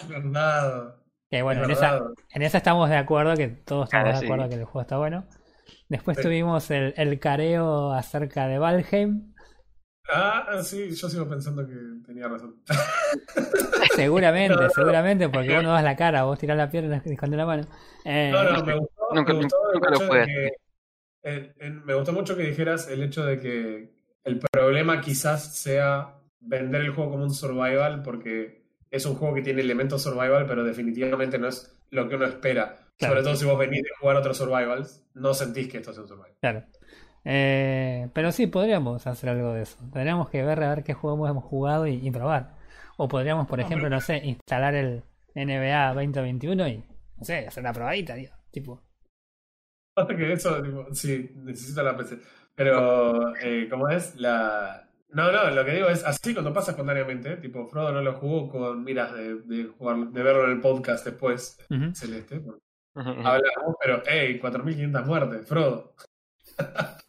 Es verdad. Que bueno, es en esa, en esa estamos de acuerdo, que todos estamos Claro, de acuerdo sí. que el juego está bueno. Después Sí. tuvimos el, el careo acerca de Valheim. Ah, sí, yo sigo pensando que tenía razón. Seguramente, No, no. seguramente, porque vos no das la cara, vos tirás la pierna y escondés la mano. Eh, No, no, me gustó, Nunca- me gustó el nunca lo hecho de jugué. que- el- el- me gustó mucho que dijeras el hecho de que el problema quizás sea vender el juego como un survival, porque es un juego que tiene elementos survival, pero definitivamente no es lo que uno espera. Claro. Sobre todo si vos venís de jugar otros survivals, no sentís que esto es un survival. Claro. Eh, pero sí, podríamos hacer algo de eso. Tendríamos que ver a ver qué juegos hemos jugado y, y probar. O podríamos, por No, ejemplo, pero- no sé, instalar el NBA 2021 y, no sé, hacer una probadita, tío. Tipo, Pasa que eso, tipo, sí, necesito la PC. Pero, eh, ¿cómo es? La... No, no, lo que digo es así cuando pasa espontáneamente. Tipo, Frodo no lo jugó con miras de, de, jugar, de verlo en el podcast después. Celeste. Hablamos, pero, hey, 4.500 muertes, Frodo.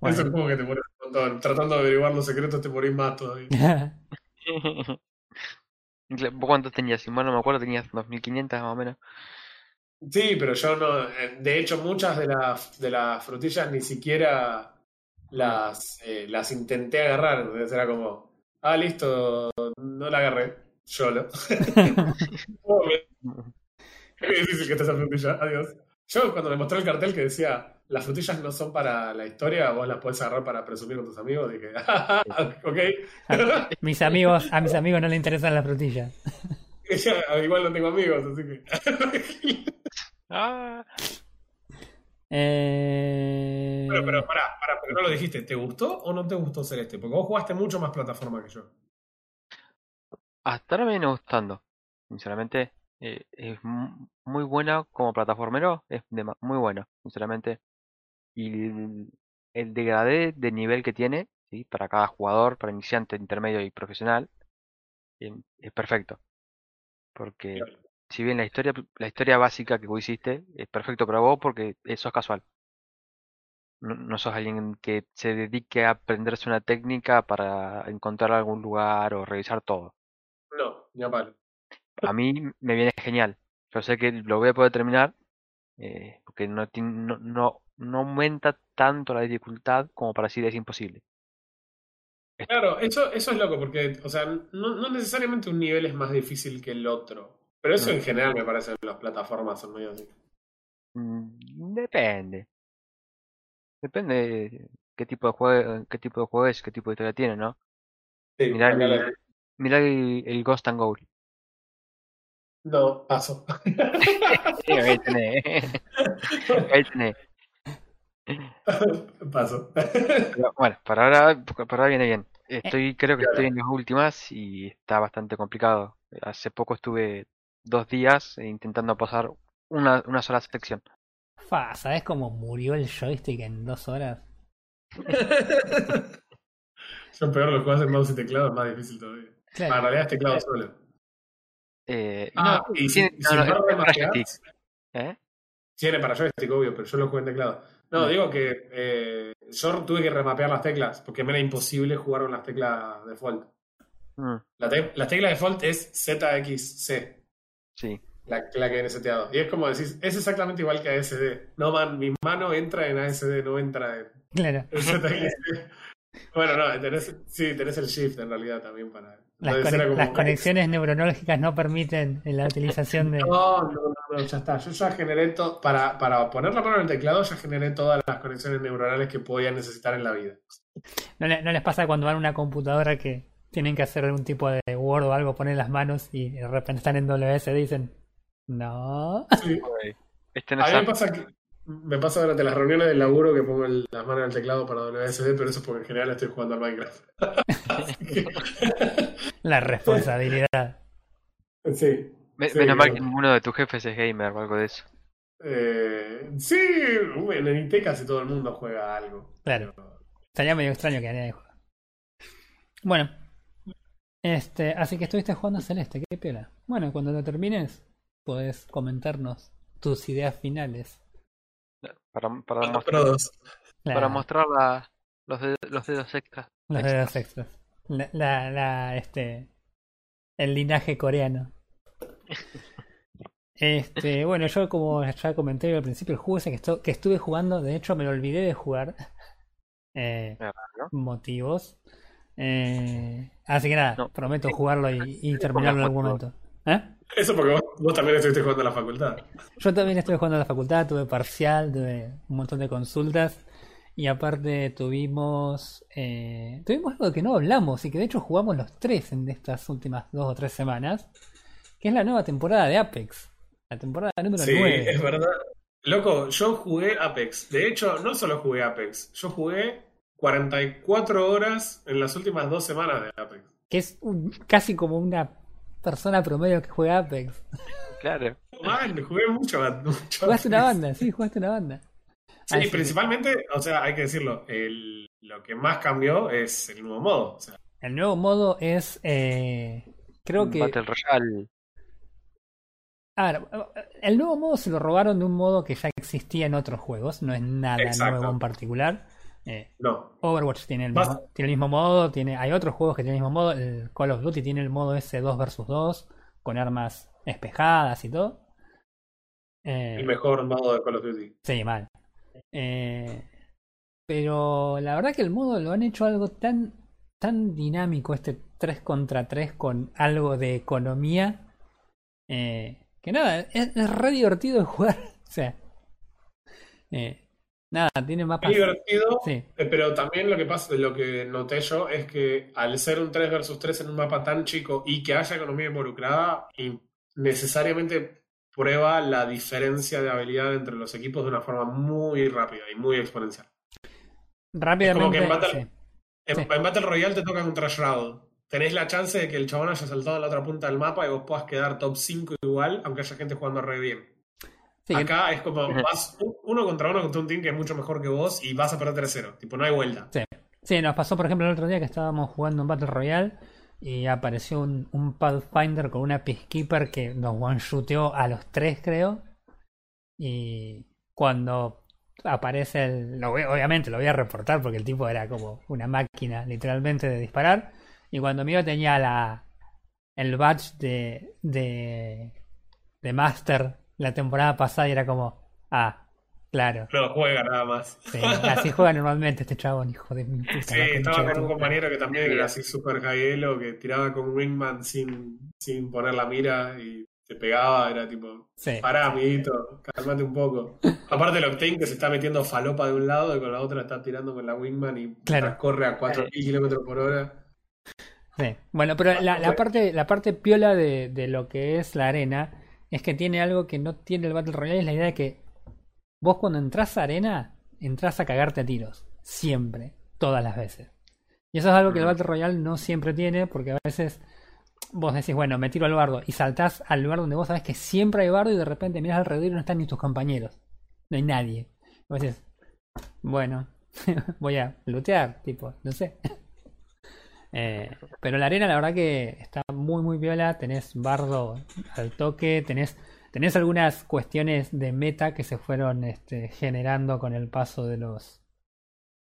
Bueno. Es un juego que te mueres un montón. Tratando de averiguar los secretos te morís más todavía. ¿Vos cuántos tenías? Si mal no me acuerdo, tenías 2.500 más o menos. Sí, pero yo no. De hecho, muchas de las, de las frutillas ni siquiera las, eh, las intenté agarrar. Entonces era como, ah, listo, no la agarré. Solo. Oh, me- Qué difícil que está esa frutilla. Adiós. Yo cuando me mostró el cartel que decía las frutillas no son para la historia, vos las podés agarrar para presumir con tus amigos, dije, "Ah, ok. A mis amigos, a mis amigos no les interesan las frutillas. Igual no tengo amigos, así que. Ah, Eh... Pero, pero pará, pará, porque no lo dijiste. ¿Te gustó o no te gustó Celeste? Porque vos jugaste mucho más plataforma que yo. hasta ahora me viene gustando. Sinceramente, eh, es mu- muy buena como plataformero, es dema- muy bueno, sinceramente. Y el, el degradé de nivel que tiene, ¿sí? para cada jugador, para iniciante, intermedio y profesional, es perfecto. Porque si bien la historia, la historia básica que vos hiciste es perfecto para vos porque eso es casual. No, no sos alguien que se dedique a aprenderse una técnica para encontrar algún lugar o revisar todo. No, ni a palo. A mí me viene genial. Yo sé que lo voy a poder terminar eh, porque no, no, no, no aumenta tanto la dificultad como para decir es imposible. Claro, eso, eso es loco, porque, o sea, no, no necesariamente un nivel es más difícil que el otro. Pero eso en general me parece que las plataformas son medio así. Mm, Depende. Depende de qué tipo de juego, qué tipo de juego es, qué tipo de historia tiene, ¿no? Sí, Mirá el, mirá el, el Ghost and Goal. No, paso. Sí, ahí tenés. Ahí tenés. paso. Pero, bueno, para ahora, para ahora viene bien. Estoy, creo que estoy en las últimas y está bastante complicado. Hace poco estuve dos días intentando pasar una, una sola sección. Fa, ¿sabes cómo murió el joystick en dos horas? Son peor los juegos en mouse y teclado, es más difícil todavía. Claro. Ah, en realidad es teclado solo. Eh, Ah, no, y tiene- sin, no, sin no, para joystick, ¿eh? Tiene para joystick, obvio, pero yo lo jugué en teclado. No, digo que eh, yo tuve que remapear las teclas, porque me era imposible jugar con las teclas default. Mm, La, te- la tecla default es ZXC, sí. la, la que viene seteado. Y es como decís, es exactamente igual que ASD. No, man, mi mano entra en ASD, no entra en, Claro. en ZXC. bueno, no, tenés, sí, tenés el shift en realidad también para... Las, como- las conexiones neuronológicas no permiten la utilización de. No, no, no, no, ya está. Yo ya generé todo. Para, para poner la mano en el teclado, ya generé todas las conexiones neuronales que podía necesitar en la vida. ¿No, le- no les pasa cuando van a una computadora que tienen que hacer algún tipo de Word o algo, ponen las manos y de repente están en WS y dicen, no. Sí. Este no A mí me pasa que. Me pasa durante las reuniones del laburo que pongo el- las manos en el teclado para WSD, pero eso es porque en general estoy jugando al Minecraft. Así que- La responsabilidad. sí. Me- Sí, menos mal que ninguno de tus jefes es gamer o algo de eso. Eh, sí, bueno, en IT casi todo el mundo juega algo. Claro. Estaría medio extraño que nadie juegue. Bueno. Este, así que estuviste jugando Celeste, qué piola. Bueno, cuando lo termines, podés comentarnos tus ideas finales. Para, para, mostrar, dos. La- para mostrar la- los, dedos, los dedos extras. los extras. dedos extras. La, la, la, este, el linaje coreano. Este, bueno, yo como ya comenté al principio, el juego ese que, estu- que estuve jugando, de hecho me lo olvidé de jugar. Eh, motivos. Eh, así que nada, No. prometo jugarlo y, y terminarlo en algún motivos. momento. ¿Eh? Eso porque vos, vos también estuviste jugando a la facultad. Yo también estuve jugando a la facultad, tuve parcial, tuve un montón de consultas y aparte tuvimos eh, tuvimos algo que no hablamos y que de hecho jugamos los tres en estas últimas dos o tres semanas, que es la nueva temporada de Apex, la temporada número Sí, 9. es verdad. Loco, yo jugué Apex. De hecho, no solo jugué Apex, yo jugué 44 horas en las últimas dos semanas de Apex. que es un- casi como una persona promedio que juega Apex. Claro. Man, jugué mucho, mucho Jugaste una banda, sí, jugaste una banda. Sí, Así que- principalmente, o sea, hay que decirlo, el- lo que más cambió es el nuevo modo. O sea, El nuevo modo es. eh, creo que. Battle Royale. A ver, el nuevo modo se lo robaron de un modo que ya existía en otros juegos, no es nada Exacto. nuevo en particular. Eh, no. Overwatch tiene el, mismo, tiene el mismo modo, tiene, hay otros juegos que tienen el mismo modo, el Call of Duty tiene el modo ese 2 vs 2, con armas espejadas y todo. Eh, El mejor modo de Call of Duty. Sí, mal. Eh, pero la verdad que el modo lo han hecho algo tan, tan dinámico, este 3 contra 3 con algo de economía, eh, que nada, es, es re divertido de jugar. O sea, eh, nada, tiene mapas. Es divertido, Sí, eh, pero también lo que pasa, lo que noté yo es que al ser un 3 versus 3 en un mapa tan chico y que haya economía involucrada, y necesariamente prueba la diferencia de habilidad entre los equipos de una forma muy rápida y muy exponencial. rápidamente. en Battle- sí. En, Sí. en Battle Royale te toca un Trash Round. Tenés la chance de que el chabón haya saltado a la otra punta del mapa y vos puedas quedar top 5 igual, aunque haya gente jugando re bien. Sí, Acá es como vas uno contra uno contra un team que es mucho mejor que vos y vas a perder 3-0. Tipo, no hay vuelta. Sí, nos pasó por ejemplo el otro día que estábamos jugando en Battle Royale y apareció un, un Pathfinder con una Peacekeeper que nos one-shooteó a los tres, creo. Y cuando aparece el... lo voy- obviamente lo voy a reportar porque el tipo era como una máquina literalmente de disparar. Y cuando mío tenía la el badge de, de, de Master la temporada pasada y era como... Ah, Claro. No juega nada más. Sí, así juega normalmente este chabón, hijo de mi puta. Sí, estaba con un compañero que también era así super high elo, que tiraba con Wingman sin, sin poner la mira y te pegaba, era tipo, Sí. pará, amiguito, cálmate un poco. Aparte el Octane que se está metiendo falopa de un lado y con la otra está tirando con la Wingman y Claro. corre a 4.000 kilómetros por hora. Sí. Bueno, pero la, la parte, la parte piola de, de lo que es la arena es que tiene algo que no tiene el Battle Royale, es la idea de que vos cuando entras a arena, entras a cagarte a tiros. Siempre, todas las veces. Y eso es algo que el Ujú. Battle Royale no siempre tiene, porque a veces vos decís, bueno, me tiro al bardo y saltás al lugar donde vos sabés que siempre hay bardo y de repente miras alrededor y no están ni tus compañeros. No hay nadie. Y vos decís, bueno, voy a lootear, tipo, no sé. Eh, pero la arena la verdad que está muy muy viola, tenés bardo al toque, tenés, tenés algunas cuestiones de meta que se fueron este, generando con el paso de los,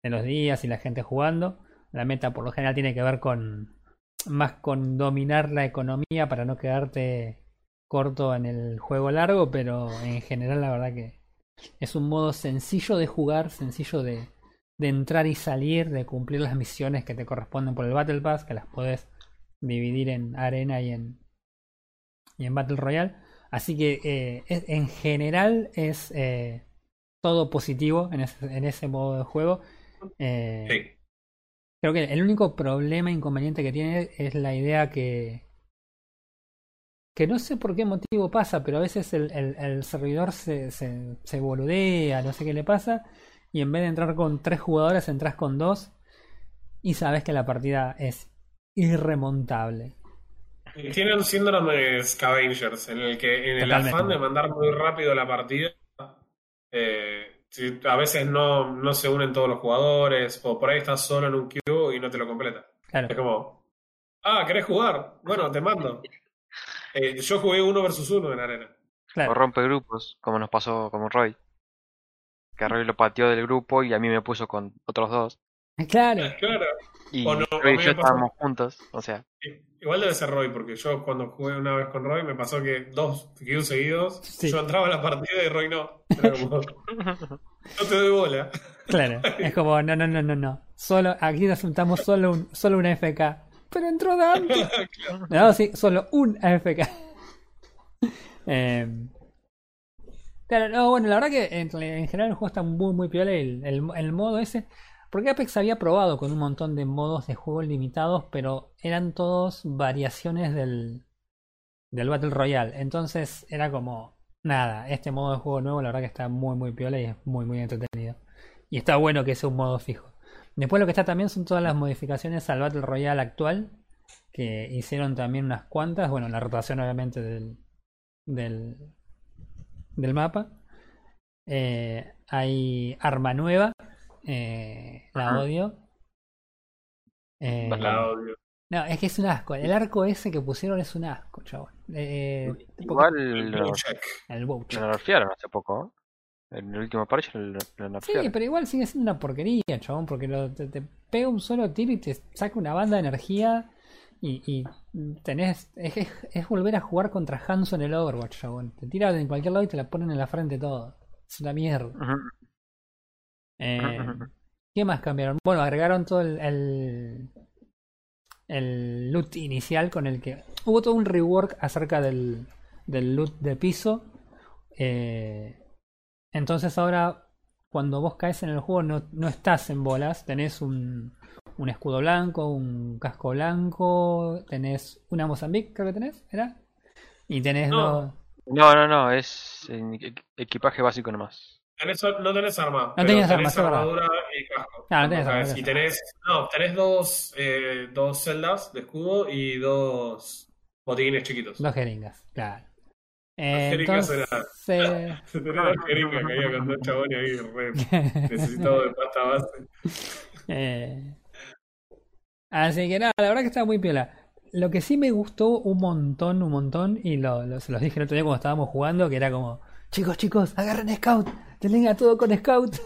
de los días y la gente jugando. La meta por lo general tiene que ver con más con dominar la economía para no quedarte corto en el juego largo, pero en general la verdad que es un modo sencillo de jugar, sencillo de, de entrar y salir, de cumplir las misiones que te corresponden por el Battle Pass, que las puedes dividir en arena y en, y en Battle Royale. Así que eh, es- en general es eh, todo positivo en ese, en ese modo de juego. Eh, Sí. Creo que el único problema, inconveniente que tiene es la idea que. que no sé por qué motivo pasa, pero a veces el, el- el servidor se, se, se boludea, no sé qué le pasa, y en vez de entrar con tres jugadores, entras con dos, y sabes que la partida es irremontable. Tiene un síndrome de Scavengers, en el que en el Totalmente. afán de mandar muy rápido la partida, eh, a veces no, no se unen todos los jugadores, o por ahí estás solo en un queue y no te lo completa. Es como, ah, ¿querés jugar? Bueno, te mando. Eh, yo jugué uno versus uno en arena. O rompe grupos, como nos pasó con Roy. Que Roy lo pateó del grupo y a mí me puso con otros dos. Claro, Claro. Y O no, Roy y yo estábamos juntos. O sea, Igual debe ser Roy, porque yo cuando jugué una vez con Roy me pasó que dos queues seguidos, Sí. yo entraba a la partida y Roy no. Como, no te doy bola. claro. Es como, no, no, no, no, no. Solo, aquí resultamos solo un, solo una FK. Pero entró Dante. No, sí, solo un AFK. Eh, claro, no, bueno, la verdad que en, en general el juego está muy, muy piola el, el, el modo ese. Porque Apex había probado con un montón de modos de juego limitados, pero eran todos variaciones del, del Battle Royale. Entonces era como, nada, este modo de juego nuevo la verdad que está muy, muy piola y es muy, muy entretenido. Y está bueno que sea un modo fijo. Después lo que está también son todas las modificaciones al Battle Royale actual, que hicieron también unas cuantas. Bueno, la rotación obviamente del, del, del mapa. Eh, hay arma nueva, eh, la Ajá. odio. Eh, La odio. no, es que es un asco. El arco ese que pusieron es un asco, chabón. Eh, igual El lo, el lo nerfearon hace poco. ¿eh? En el último parche lo, lo Sí, pero igual sigue siendo una porquería, chabón, porque lo- te, te pega un solo tiro y te saca una banda de energía y, y tenés... Es, volver a jugar contra Hanzo en el Overwatch, chabón. Te tiran en cualquier lado y te la ponen en la frente todo. Es una mierda. Eh. ¿Qué más cambiaron? Bueno, agregaron todo el, el, el loot inicial con el que... Hubo todo un rework acerca del, del loot de piso. Eh, entonces ahora, cuando vos caes en el juego, no, no estás en bolas. Tenés un, un escudo blanco, un casco blanco, tenés una Mozambique, creo que tenés, ¿era? Y tenés No. dos... No, no, no, es en equ- equipaje básico nomás. Tenés- no tenés arma. tenías tenés arma, armadura y casco. Ah, no tenés arma, no Y tenés tenés, no, tenés dos, eh, dos celdas de escudo y dos botines chiquitos. Dos jeringas, claro. Eh, jeringas entonces... Tenés dos jeringas que había con dos chabones ahí re necesitado de pasta base. Eh, así que nada, la verdad que está muy piola. Lo que sí me gustó un montón, un montón, y lo, lo- se los dije el otro día cuando estábamos jugando, que era como, chicos, chicos, agarren Scout, tengan a todo con Scout.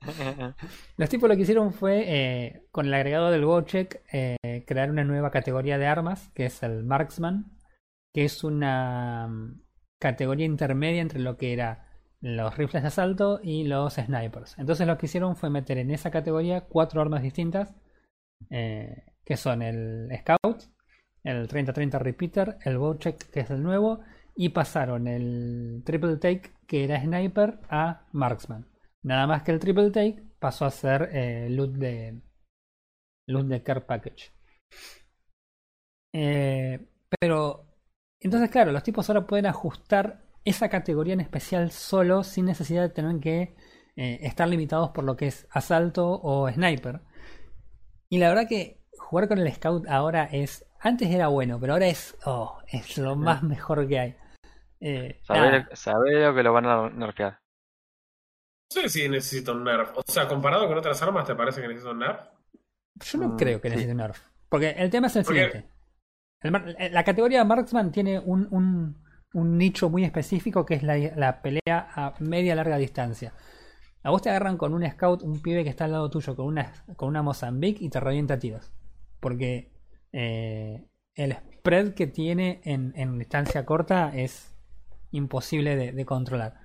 Los tipos lo que hicieron fue, eh, con el agregado del GoCheck, eh, crear una nueva categoría de armas, que es el Marksman, que es una mm, categoría intermedia entre lo que era los rifles de asalto y los snipers. Entonces lo que hicieron fue meter en esa categoría cuatro armas distintas, eh, que son el Scout, el 30-30 Repeater, el Bowcheck, que es el nuevo, y pasaron el Triple Take, que era Sniper, a Marksman. Nada más que el Triple Take pasó a ser eh, loot de loot de Care Package. Eh, pero, entonces claro, los tipos ahora pueden ajustar esa categoría en especial solo sin necesidad de tener que eh, estar limitados por lo que es asalto o sniper. Y la verdad que jugar con el scout ahora es antes era bueno, pero ahora es oh, es lo más mejor que hay. Eh, Saber, saber que lo van a nerfear. No sé si necesita un nerf. O sea, comparado con otras armas, ¿te parece que necesita un nerf? Yo no Mm, creo que sí. necesite un nerf. Porque el tema es el Porque- siguiente. El eh, la categoría Marksman tiene un, un, un nicho muy específico que es la, la pelea a media larga distancia. A vos te agarran con un scout, un pibe que está al lado tuyo con una, con una Mozambique y te revienta tiros. Porque eh, el spread que tiene en, en distancia corta es imposible de, de controlar.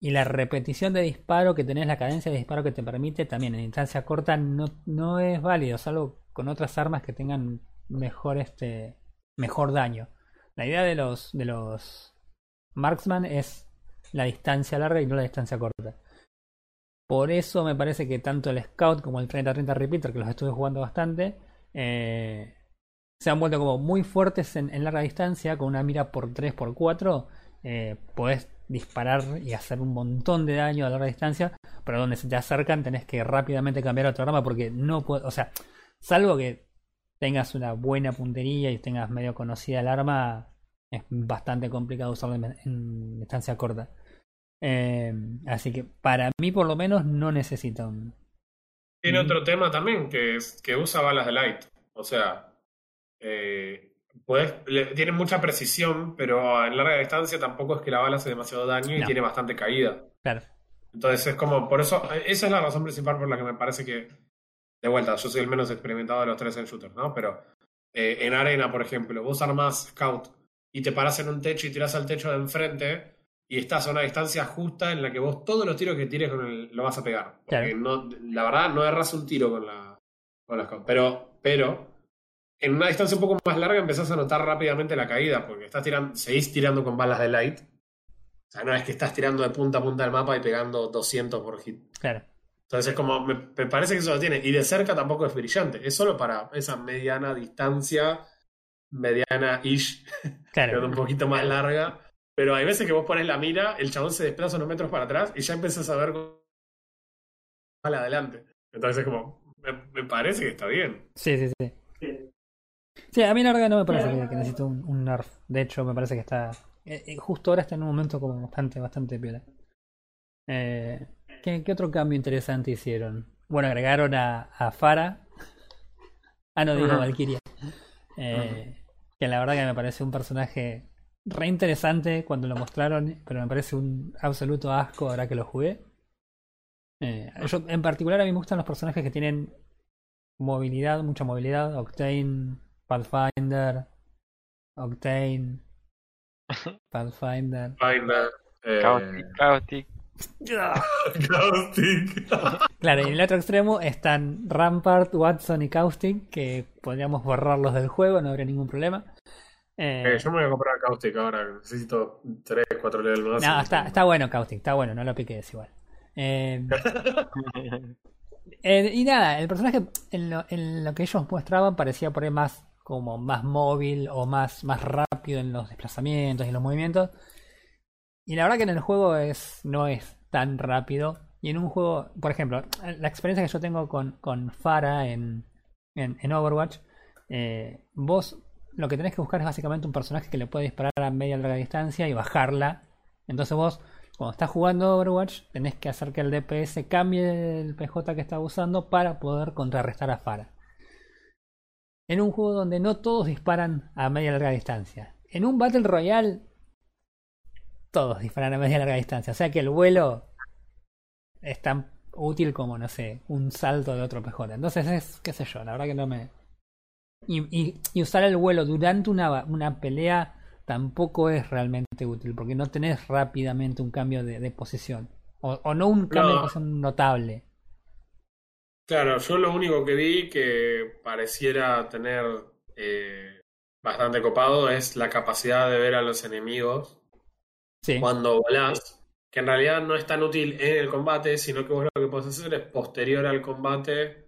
Y la repetición de disparo que tenés, la cadencia de disparo que te permite también en distancia corta no, no es válido, salvo con otras armas que tengan mejor este mejor daño. La idea de los de los marksman es la distancia larga y no la distancia corta. Por eso me parece que tanto el Scout como el 30-30 Repeater, que los estuve jugando bastante, eh, se han vuelto como muy fuertes en, en larga distancia, con una mira por 3x4, eh, podés disparar y hacer un montón de daño a larga distancia, pero donde se te acercan tenés que rápidamente cambiar a otra arma porque no puedo, o sea, salvo que tengas una buena puntería y tengas medio conocida el arma, es bastante complicado usarlo en, en distancia corta. Eh, así que para mí por lo menos no necesita un... Tiene otro tema también, que es que usa balas de light. O sea, eh, puedes- le- tiene mucha precisión, pero en larga distancia tampoco es que la bala hace demasiado daño y No. tiene bastante caída. Claro, Entonces es como, por eso, esa es la razón principal por la que me parece que, de vuelta, yo soy el menos experimentado de los tres en shooters, ¿no? Pero eh, en arena, por ejemplo, vos armás scout y te parás en un techo y tirás al techo de enfrente y estás a una distancia justa en la que vos todos los tiros que tires con el, lo vas a pegar. Porque Claro. no, la verdad, no erras un tiro con la, con la scout. Pero, pero, en una distancia un poco más larga empezás a notar rápidamente la caída, porque estás tirando, seguís tirando con balas de light. O sea, no es que estás tirando de punta a punta del mapa y pegando 200 por hit. claro. Entonces es como, me, me parece que eso lo tiene. Y de cerca tampoco es brillante. Es solo para esa mediana distancia, mediana-ish, Claro. quedando un poquito más larga. Pero hay veces que vos pones la mira, el chabón se desplaza unos metros para atrás y ya empezás a ver mal adelante. Entonces es como, me, me parece que está bien. Sí, sí, sí. Sí, a mí la verdad no me parece que, que necesite un, un nerf. De hecho, me parece que está. eh, eh, justo ahora está en un momento como bastante, bastante piola. Eh, ¿qué, qué otro cambio interesante hicieron? Bueno, agregaron a, a Farah. Ah, no digo. Valkyria. Eh, Que la verdad que me parece un personaje re interesante cuando lo mostraron, pero me parece un absoluto asco ahora que lo jugué. Eh, yo, en particular, a mí me gustan los personajes que tienen movilidad, mucha movilidad. Octane, Pathfinder, Octane, Pathfinder. Finder, eh. Caustic. Claro, y en el otro extremo están Rampart, Watson y Caustic, que podríamos borrarlos del juego, no habría ningún problema. Eh, Eh, yo me voy a comprar Caustic ahora. Necesito 3, 4 levels más. no, está, está bueno Caustic, está bueno, no lo piques igual. Eh, y nada, el personaje en lo, en lo que ellos mostraban parecía por ahí más como más móvil o más, más rápido en los desplazamientos y los movimientos. Y la verdad que en el juego es no es tan rápido. Y en un juego, por ejemplo, la experiencia que yo tengo con, con Farah en, en, en Overwatch, eh, vos lo que tenés que buscar es básicamente un personaje que le puede disparar a media larga distancia y bajarla. Entonces vos, cuando estás jugando Overwatch, tenés que hacer que el DPS cambie el PJ que está usando para poder contrarrestar a Farah. En un juego donde no todos disparan a media larga distancia. En un Battle Royale, todos disparan a media larga distancia. O sea que el vuelo es tan útil como, no sé, un salto de otro PJ. Entonces es, qué sé yo, la verdad que no me... Y, y- y usar el vuelo durante una, una pelea tampoco es realmente útil, porque no tenés rápidamente un cambio de, de posición. O, o no un cambio No. de posición notable. Claro, yo lo único que vi que pareciera tener eh, bastante copado es la capacidad de ver a los enemigos Sí, cuando volás, que en realidad no es tan útil en el combate, sino que vos lo que podés hacer es posterior al combate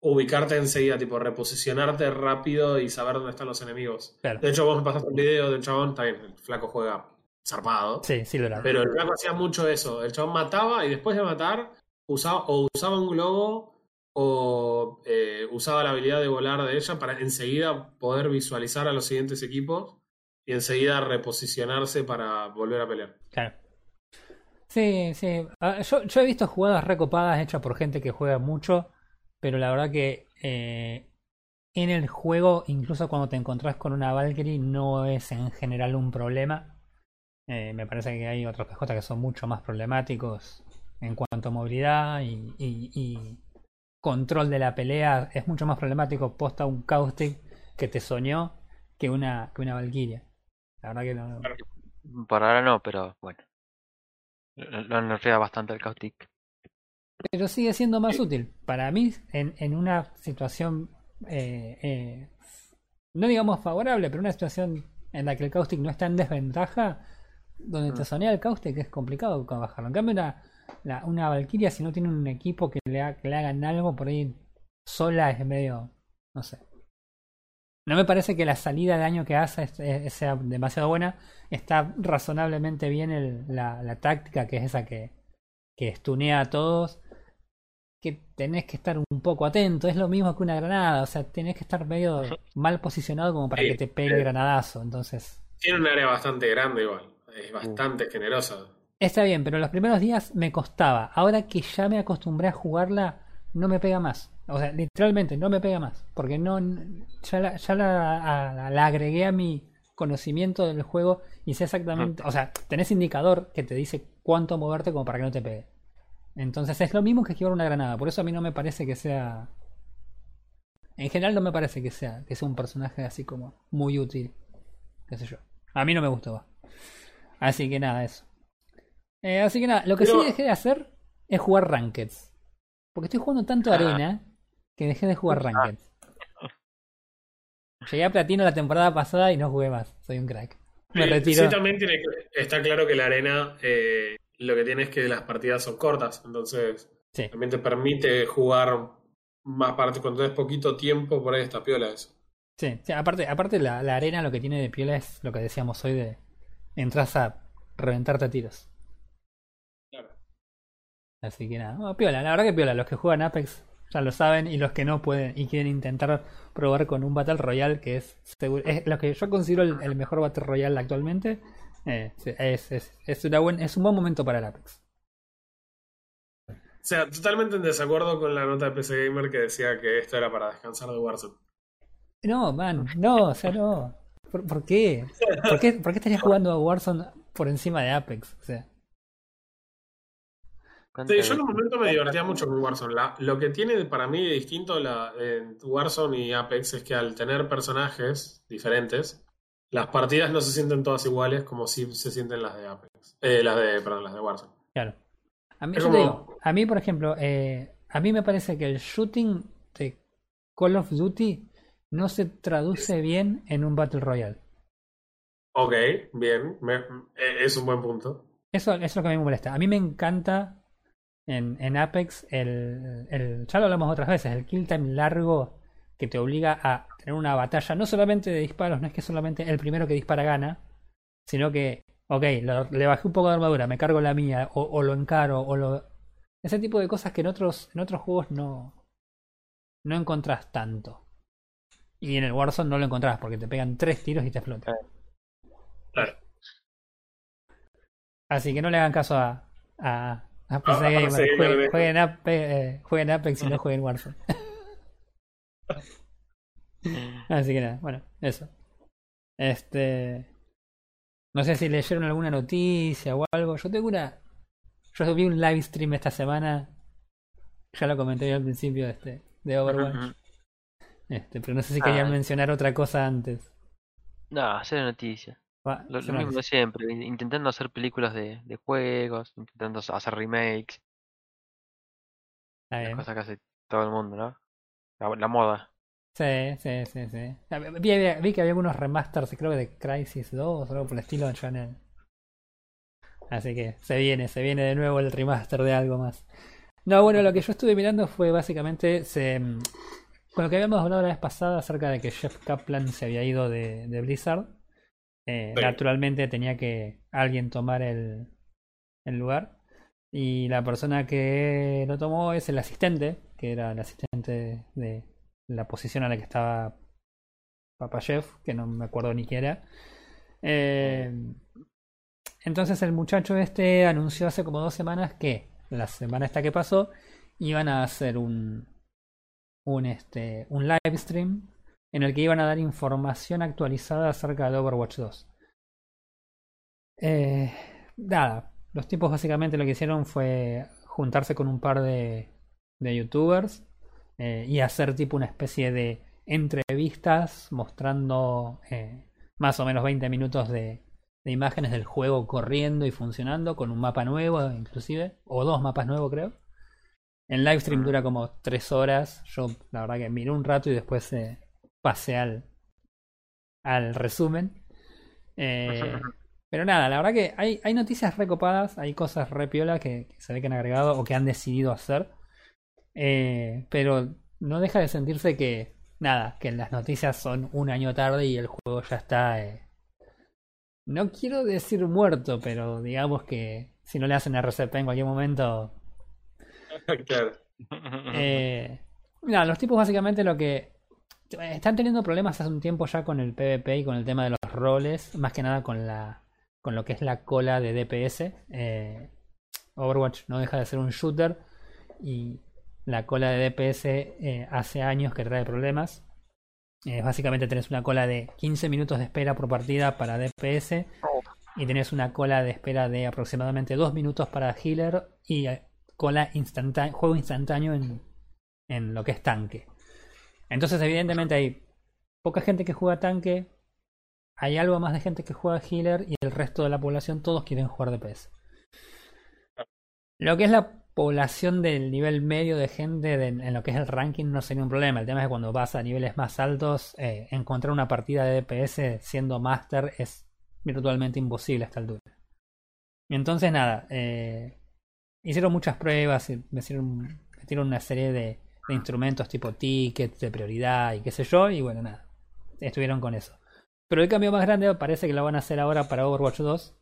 ubicarte enseguida, tipo reposicionarte rápido y saber dónde están los enemigos. claro. De hecho, vos me pasaste un video de un chabón, está bien, el flaco juega zarpado, Sí, sí lo era. pero el flaco hacía mucho eso. El chabón mataba y después de matar, usaba, o usaba un globo o eh, usaba la habilidad de volar de ella para enseguida poder visualizar a los siguientes equipos y enseguida reposicionarse para volver a pelear. Claro. Sí, sí. Ah, yo, yo he visto jugadas recopadas hechas por gente que juega mucho, pero la verdad que eh, en el juego, incluso cuando te encontrás con una Valkyrie, no es en general un problema. Eh, me parece que hay otros PJ que son mucho más problemáticos en cuanto a movilidad y, control de la pelea. Es mucho más problemático posta un Caustic que te soñó que una, que una Valkyria. La verdad que no. Por ahora no, pero bueno. Lo lo nerfea bastante el Caustic. Pero sigue siendo más útil. Para mí, en, en una situación, eh, eh, no digamos favorable, pero una situación en la que el caustic no está en desventaja, donde te Mm. sonea el caustic es complicado bajarlo. En cambio, una, la- una Valkyria, si no tiene un equipo que le, ha- que le hagan algo por ahí sola, es medio. No sé. No me parece que la salida de daño que hace es- es- sea demasiado buena. Está razonablemente bien el- la, la táctica, que es esa que, que estunea a todos que tenés que estar un poco atento, es lo mismo que una granada, o sea, tenés que estar medio mal posicionado como para Sí, que te pegue el granadazo, entonces. Tiene un área bastante grande igual, es bastante generosa. está bien, pero los primeros días me costaba, ahora que ya me acostumbré a jugarla, no me pega más, o sea, literalmente no me pega más, porque no ya la, ya la, a- la agregué a mi conocimiento del juego y sé exactamente, o sea, tenés indicador que te dice cuánto moverte como para que no te pegue. Entonces es lo mismo que esquivar una granada. Por eso a mí no me parece que sea. En general no me parece que sea, que sea un personaje así como muy útil. Qué sé yo. A mí no me gustó. Así que nada, eso. Eh, así que nada, lo que Pero- sí dejé de hacer es jugar Rankeds. Porque estoy jugando tanto Ah. arena que dejé de jugar Rankeds. Llegué a platino la temporada pasada y no jugué más. Soy un crack. Me retiro. sí, también tiene está claro que la arena eh, lo que tiene es que las partidas son cortas, entonces Sí. también te permite jugar más partes cuando es poquito tiempo, por ahí está piola eso. Sí, sí, aparte, aparte la, la arena lo que tiene de piola es lo que decíamos hoy de entras a reventarte a tiros. Claro. Así que nada, piola, la verdad que piola, los que juegan Apex ya lo saben y los que no pueden y quieren intentar probar con un Battle Royale que es, seguro- es lo que yo considero el, el mejor Battle Royale actualmente, eh, sí, es, es, es, una buen, es un buen momento para el Apex. O sea, totalmente en desacuerdo con la nota de PC Gamer que decía que esto era para descansar de Warzone. No, man, no, o sea, no. ¿Por, por qué? ¿Por qué? ¿Por qué estarías jugando a Warzone por encima de Apex? O sea, Sí, yo en un momento me divertía mucho con Warzone. La- lo que tiene para mí de distinto la, en Warzone y Apex es que al tener personajes diferentes, las partidas no se sienten todas iguales como si se sienten las de Apex. Eh, las de, perdón, las de Warzone. Claro. A mí, Es yo te como- digo, a mí, por ejemplo, eh, a mí me parece que el shooting de Call of Duty no se traduce bien en un Battle Royale. Ok, bien, me- eh, es un buen punto. Eso, eso es lo que a mí me molesta. A mí me encanta en, en Apex el, el. Ya lo hablamos otras veces, el kill time largo que te obliga a tener una batalla, no solamente de disparos, no es que solamente el primero que dispara gana, sino que, ok, lo- le bajé un poco de armadura, me cargo la mía, o, o lo encaro, o lo. Ese tipo de cosas que en otros, en otros juegos no. No encontrás tanto. Y en el Warzone no lo encontrás porque te pegan tres tiros y te explotan. Claro. Así que no le hagan caso a, a, a PC Gamer. Jueguen, jueguen, Ape- eh, jueguen Apex y no jueguen Warzone. Así que nada, bueno, eso. Este. No sé si leyeron alguna noticia o algo. Yo tengo una. Yo vi un live stream esta semana. Ya lo comenté al principio de este, de Overwatch. Este, pero no sé si querían Ah. mencionar otra cosa antes. No, hacer noticia. Va, Lo, yo mismo de siempre, in- intentando hacer películas de, de juegos, intentando hacer remakes, las cosas que hace todo el mundo, ¿no? La, la moda. Sí, sí, sí, sí. Vi, vi- vi que había algunos remasters, creo que de Crisis 2 o algo por el estilo en el- Así que se viene, se viene de nuevo el remaster de algo más. No, bueno, lo que yo estuve mirando fue básicamente se, mm, con lo que habíamos hablado la vez pasada acerca de que Jeff Kaplan se había ido de, de Blizzard. eh, Sí. Naturalmente tenía que alguien tomar el, el lugar. Y la persona que lo tomó es el asistente, que era el asistente de la posición a la que estaba Papa Jeff, que no me acuerdo ni quién era. Eh, entonces el muchacho este anunció hace como dos semanas que la semana esta que pasó iban a hacer un un este un live stream en el que iban a dar información actualizada acerca de Overwatch 2. Eh, nada, los tipos básicamente lo que hicieron fue juntarse con un par de, de youtubers eh, y hacer tipo una especie de entrevistas mostrando eh, más o menos 20 minutos de, de imágenes del juego corriendo y funcionando con un mapa nuevo inclusive, o dos mapas nuevos creo. El live stream Mm. dura como 3 horas, yo la verdad que miré un rato y después eh, pasé al, al resumen. Eh, pero nada, la verdad que hay, hay noticias recopadas, hay cosas re piola que, que se ve que han agregado o que han decidido hacer. Eh, pero no deja de sentirse que, nada, que las noticias son un año tarde y el juego ya está. eh, no quiero decir muerto, pero digamos que si no le hacen RCP en cualquier momento. claro. Eh, nada, los tipos básicamente lo que. Están teniendo problemas hace un tiempo ya con el PvP y con el tema de los roles, más que nada con la con lo que es la cola de DPS. Eh, Overwatch no deja de ser un shooter y la cola de DPS eh, hace años que trae problemas. Eh, básicamente tenés una cola de 15 minutos de espera por partida para DPS y tenés una cola de espera de aproximadamente 2 minutos para healer y eh, cola instantánea, juego instantáneo en, en lo que es tanque. Entonces, evidentemente, hay poca gente que juega tanque, hay algo más de gente que juega healer y el resto de la población todos quieren jugar DPS. Lo que es la población del nivel medio de gente en lo que es el ranking no sería un problema. El tema es que cuando vas a niveles más altos, eh, encontrar una partida de DPS siendo master es virtualmente imposible a esta altura. Y entonces nada, eh, hicieron muchas pruebas, y metieron, metieron una serie de, de instrumentos tipo tickets de prioridad y qué sé yo, y bueno, nada, estuvieron con eso. Pero el cambio más grande parece que lo van a hacer ahora para Overwatch 2,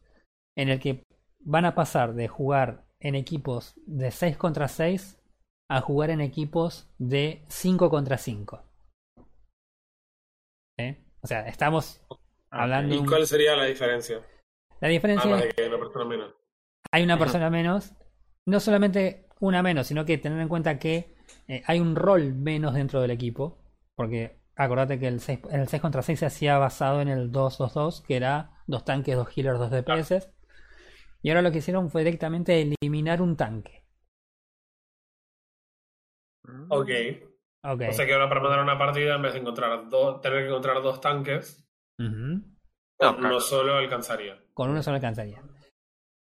en el que van a pasar de jugar en equipos de 6 contra 6 a jugar en equipos de 5 contra 5. ¿Eh? O sea, estamos hablando de ¿Y cuál sería la diferencia? La diferencia es que hay una persona menos. hay una persona menos, no solamente una menos, sino que tener en cuenta que eh, hay un rol menos dentro del equipo, porque acordate que el 6, el 6 contra 6 se hacía basado en el 2-2-2, que era dos tanques, dos healers, dos DPS, y ahora lo que hicieron fue directamente eliminar un tanque. Ok. Ok. O sea que ahora para mandar una partida, en vez de encontrar dos, tener que encontrar dos tanques. No, con uno solo alcanzaría. Con uno solo alcanzaría.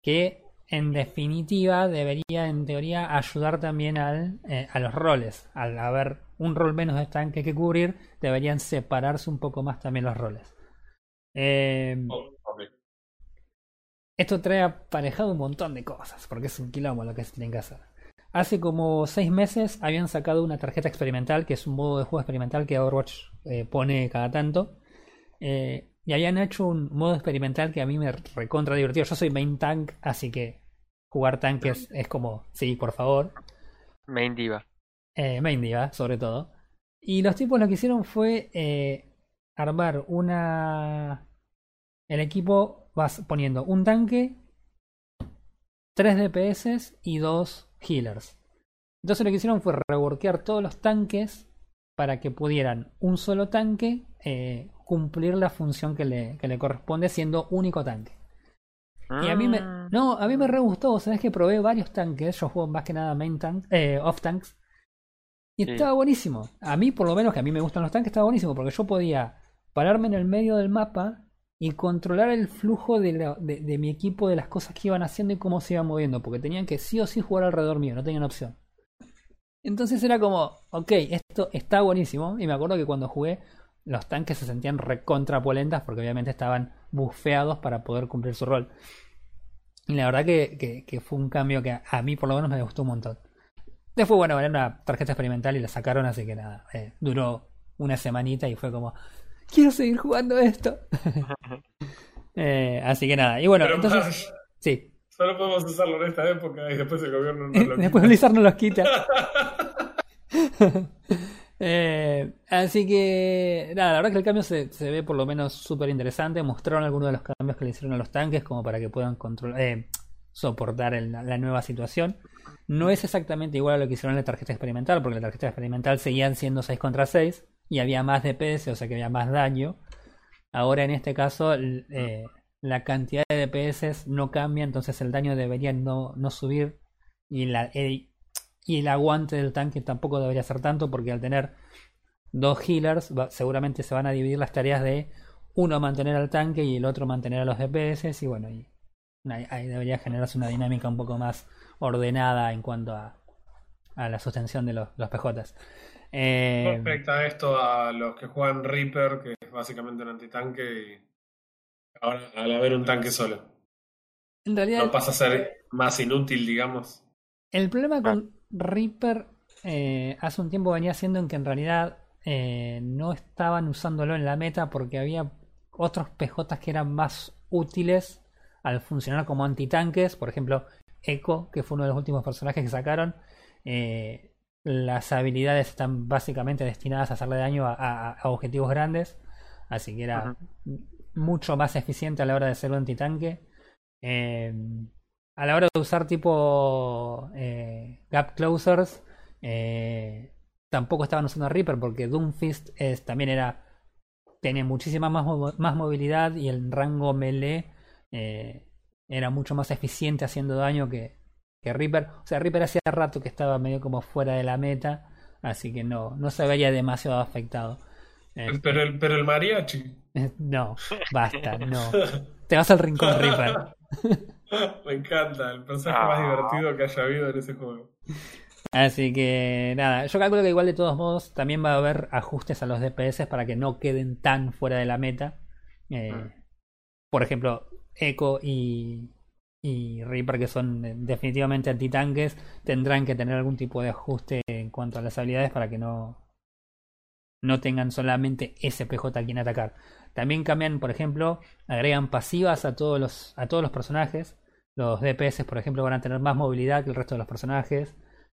Que en definitiva debería, en teoría, ayudar también al, eh, a los roles. Al haber un rol menos de tanque que cubrir, deberían separarse un poco más también los roles. Eh, Oh, ok. Esto trae aparejado un montón de cosas, porque es un quilombo lo que se tienen que hacer. Hace como seis meses habían sacado una tarjeta experimental, que es un modo de juego experimental que Overwatch eh, pone cada tanto. Eh, y habían hecho un modo experimental que a mí me recontra divertido. Yo soy main tank, así que jugar tanques es como, sí, por favor. Main Diva. Eh, main diva, sobre todo. Y los tipos lo que hicieron fue eh, armar una. El equipo vas poniendo un tanque, tres DPS y dos healers. Entonces lo que hicieron fue reworkear todos los tanques para que pudieran un solo tanque eh, cumplir la función que le, que le corresponde siendo único tanque. Y a mí me. Mm. No, a mí me re gustó. Sabes que probé varios tanques. Yo juego más que nada main tank, eh, off tanks. Y Sí. estaba buenísimo. A mí, por lo menos, que a mí me gustan los tanques, estaba buenísimo. Porque yo podía pararme en el medio del mapa y controlar el flujo de, la- de- mi equipo, de las cosas que iban haciendo y cómo se iban moviendo, porque tenían que sí o sí jugar alrededor mío, no tenían opción. Entonces era como, ok, esto está buenísimo. Y me acuerdo que cuando jugué, los tanques se sentían recontrapolentas porque obviamente estaban bufeados para poder cumplir su rol. Y la verdad que, fue un cambio que a, a mí por lo menos me gustó un montón. Después, bueno, era una tarjeta experimental y la sacaron, así que nada, eh, duró una semanita y fue como, quiero seguir jugando esto. Eh, así que nada, y bueno, Pero entonces, sí, solo podemos usarlo en esta época y después el gobierno nos lo después quita. Blizzard nos los quita. Eh, así que, nada, la verdad que el cambio se, se ve por lo menos súper interesante. Mostraron algunos de los cambios que le hicieron a los tanques como para que puedan controlar, eh, soportar el- la nueva situación. No es exactamente igual a lo que hicieron en la tarjeta experimental, porque la tarjeta experimental seguían siendo 6 contra 6 y había más DPS, o sea que había más daño. Ahora en este caso eh, la cantidad de DPS no cambia, entonces el daño debería no, no subir y, la, el, y el aguante del tanque tampoco debería ser tanto porque al tener dos healers va- seguramente se van a dividir las tareas de uno mantener al tanque y el otro mantener a los DPS y bueno, y ahí, debería generarse una dinámica un poco más ordenada en cuanto a, a la sostención de los, los PJs. Eh, ¿Cómo afecta esto a los que juegan Reaper, que es básicamente un antitanque? Y ahora, al haber un tanque solo, en realidad ¿no pasa a ser más inútil, digamos? El problema con Reaper eh, hace un tiempo venía siendo en que en realidad eh, no estaban usándolo en la meta porque había otros PJs que eran más útiles al funcionar como antitanques. Por ejemplo, Echo, que fue uno de los últimos personajes que sacaron. eh, las habilidades están básicamente destinadas a hacerle daño a, a- a objetivos grandes. Así que era mucho más eficiente a la hora de ser un antitanque. Eh, a la hora de usar tipo eh, gap closers, eh, tampoco estaban usando a Reaper porque Doomfist es, también era tenía muchísima más, más movilidad y el rango melee era mucho más eficiente haciendo daño que, que Reaper. O sea, Reaper hacía rato que estaba medio como fuera de la meta, así que no, no se veía demasiado afectado. Eh, Pero el, pero el mariachi. no, basta, no. Te vas al rincón Reaper. Me encanta, el personaje más Ah. divertido que haya habido en ese juego. Así que nada, yo calculo que igual de todos modos también va a haber ajustes a los DPS para que no queden tan fuera de la meta. Eh, Mm. Por ejemplo, Echo y, y Reaper, que son eh, definitivamente antitanques, tendrán que tener algún tipo de ajuste en cuanto a las habilidades para que no, no tengan solamente ese PJ a quien atacar. También cambian, por ejemplo, agregan pasivas a todos los, a todos los personajes. Los DPS, por ejemplo, van a tener más movilidad que el resto de los personajes.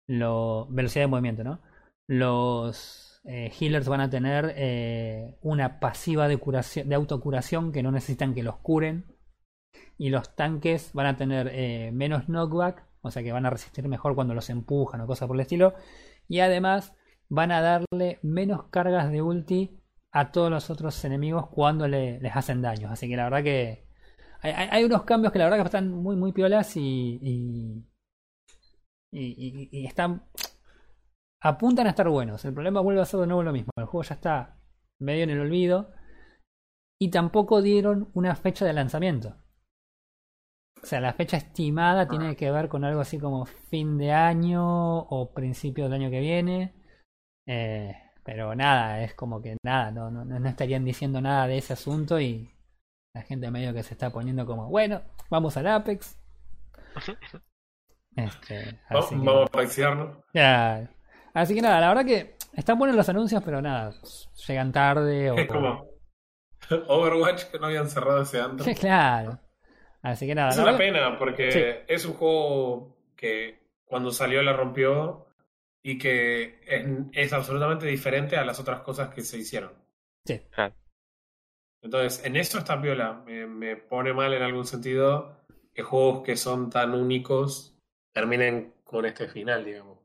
Lo, velocidad de movimiento, ¿no? Los eh, healers van a tener eh, una pasiva de curación, de autocuración que no necesitan que los curen. Y los tanques van a tener eh, menos knockback, o sea que van a resistir mejor cuando los empujan o cosas por el estilo. Y además van a darle menos cargas de ulti a todos los otros enemigos cuando le- les hacen daños. Así que la verdad que hay, unos cambios que la verdad que están muy muy piolas y- y están apuntan a estar buenos. El problema vuelve a ser de nuevo lo mismo. El juego ya está medio en el olvido y tampoco dieron una fecha de lanzamiento. O sea, la fecha estimada tiene que ver con algo así como fin de año o principio del año que viene. Eh, pero nada, es como que nada, no, no, no estarían diciendo nada de ese asunto y la gente medio que se está poniendo como, bueno, vamos al Apex. Este, que- Vamos a paixearnos. ya. Así que nada, la verdad que están buenos los anuncios, pero nada, llegan tarde o... Es como Overwatch que no habían cerrado ese antro. claro. Así que nada. Es una pena porque Sí. es un juego que cuando salió la rompió y que es, es absolutamente diferente a las otras cosas que se hicieron. Sí. Claro. Entonces, en eso está piola. Me, me pone mal en algún sentido que juegos que son tan únicos terminen con este final, digamos.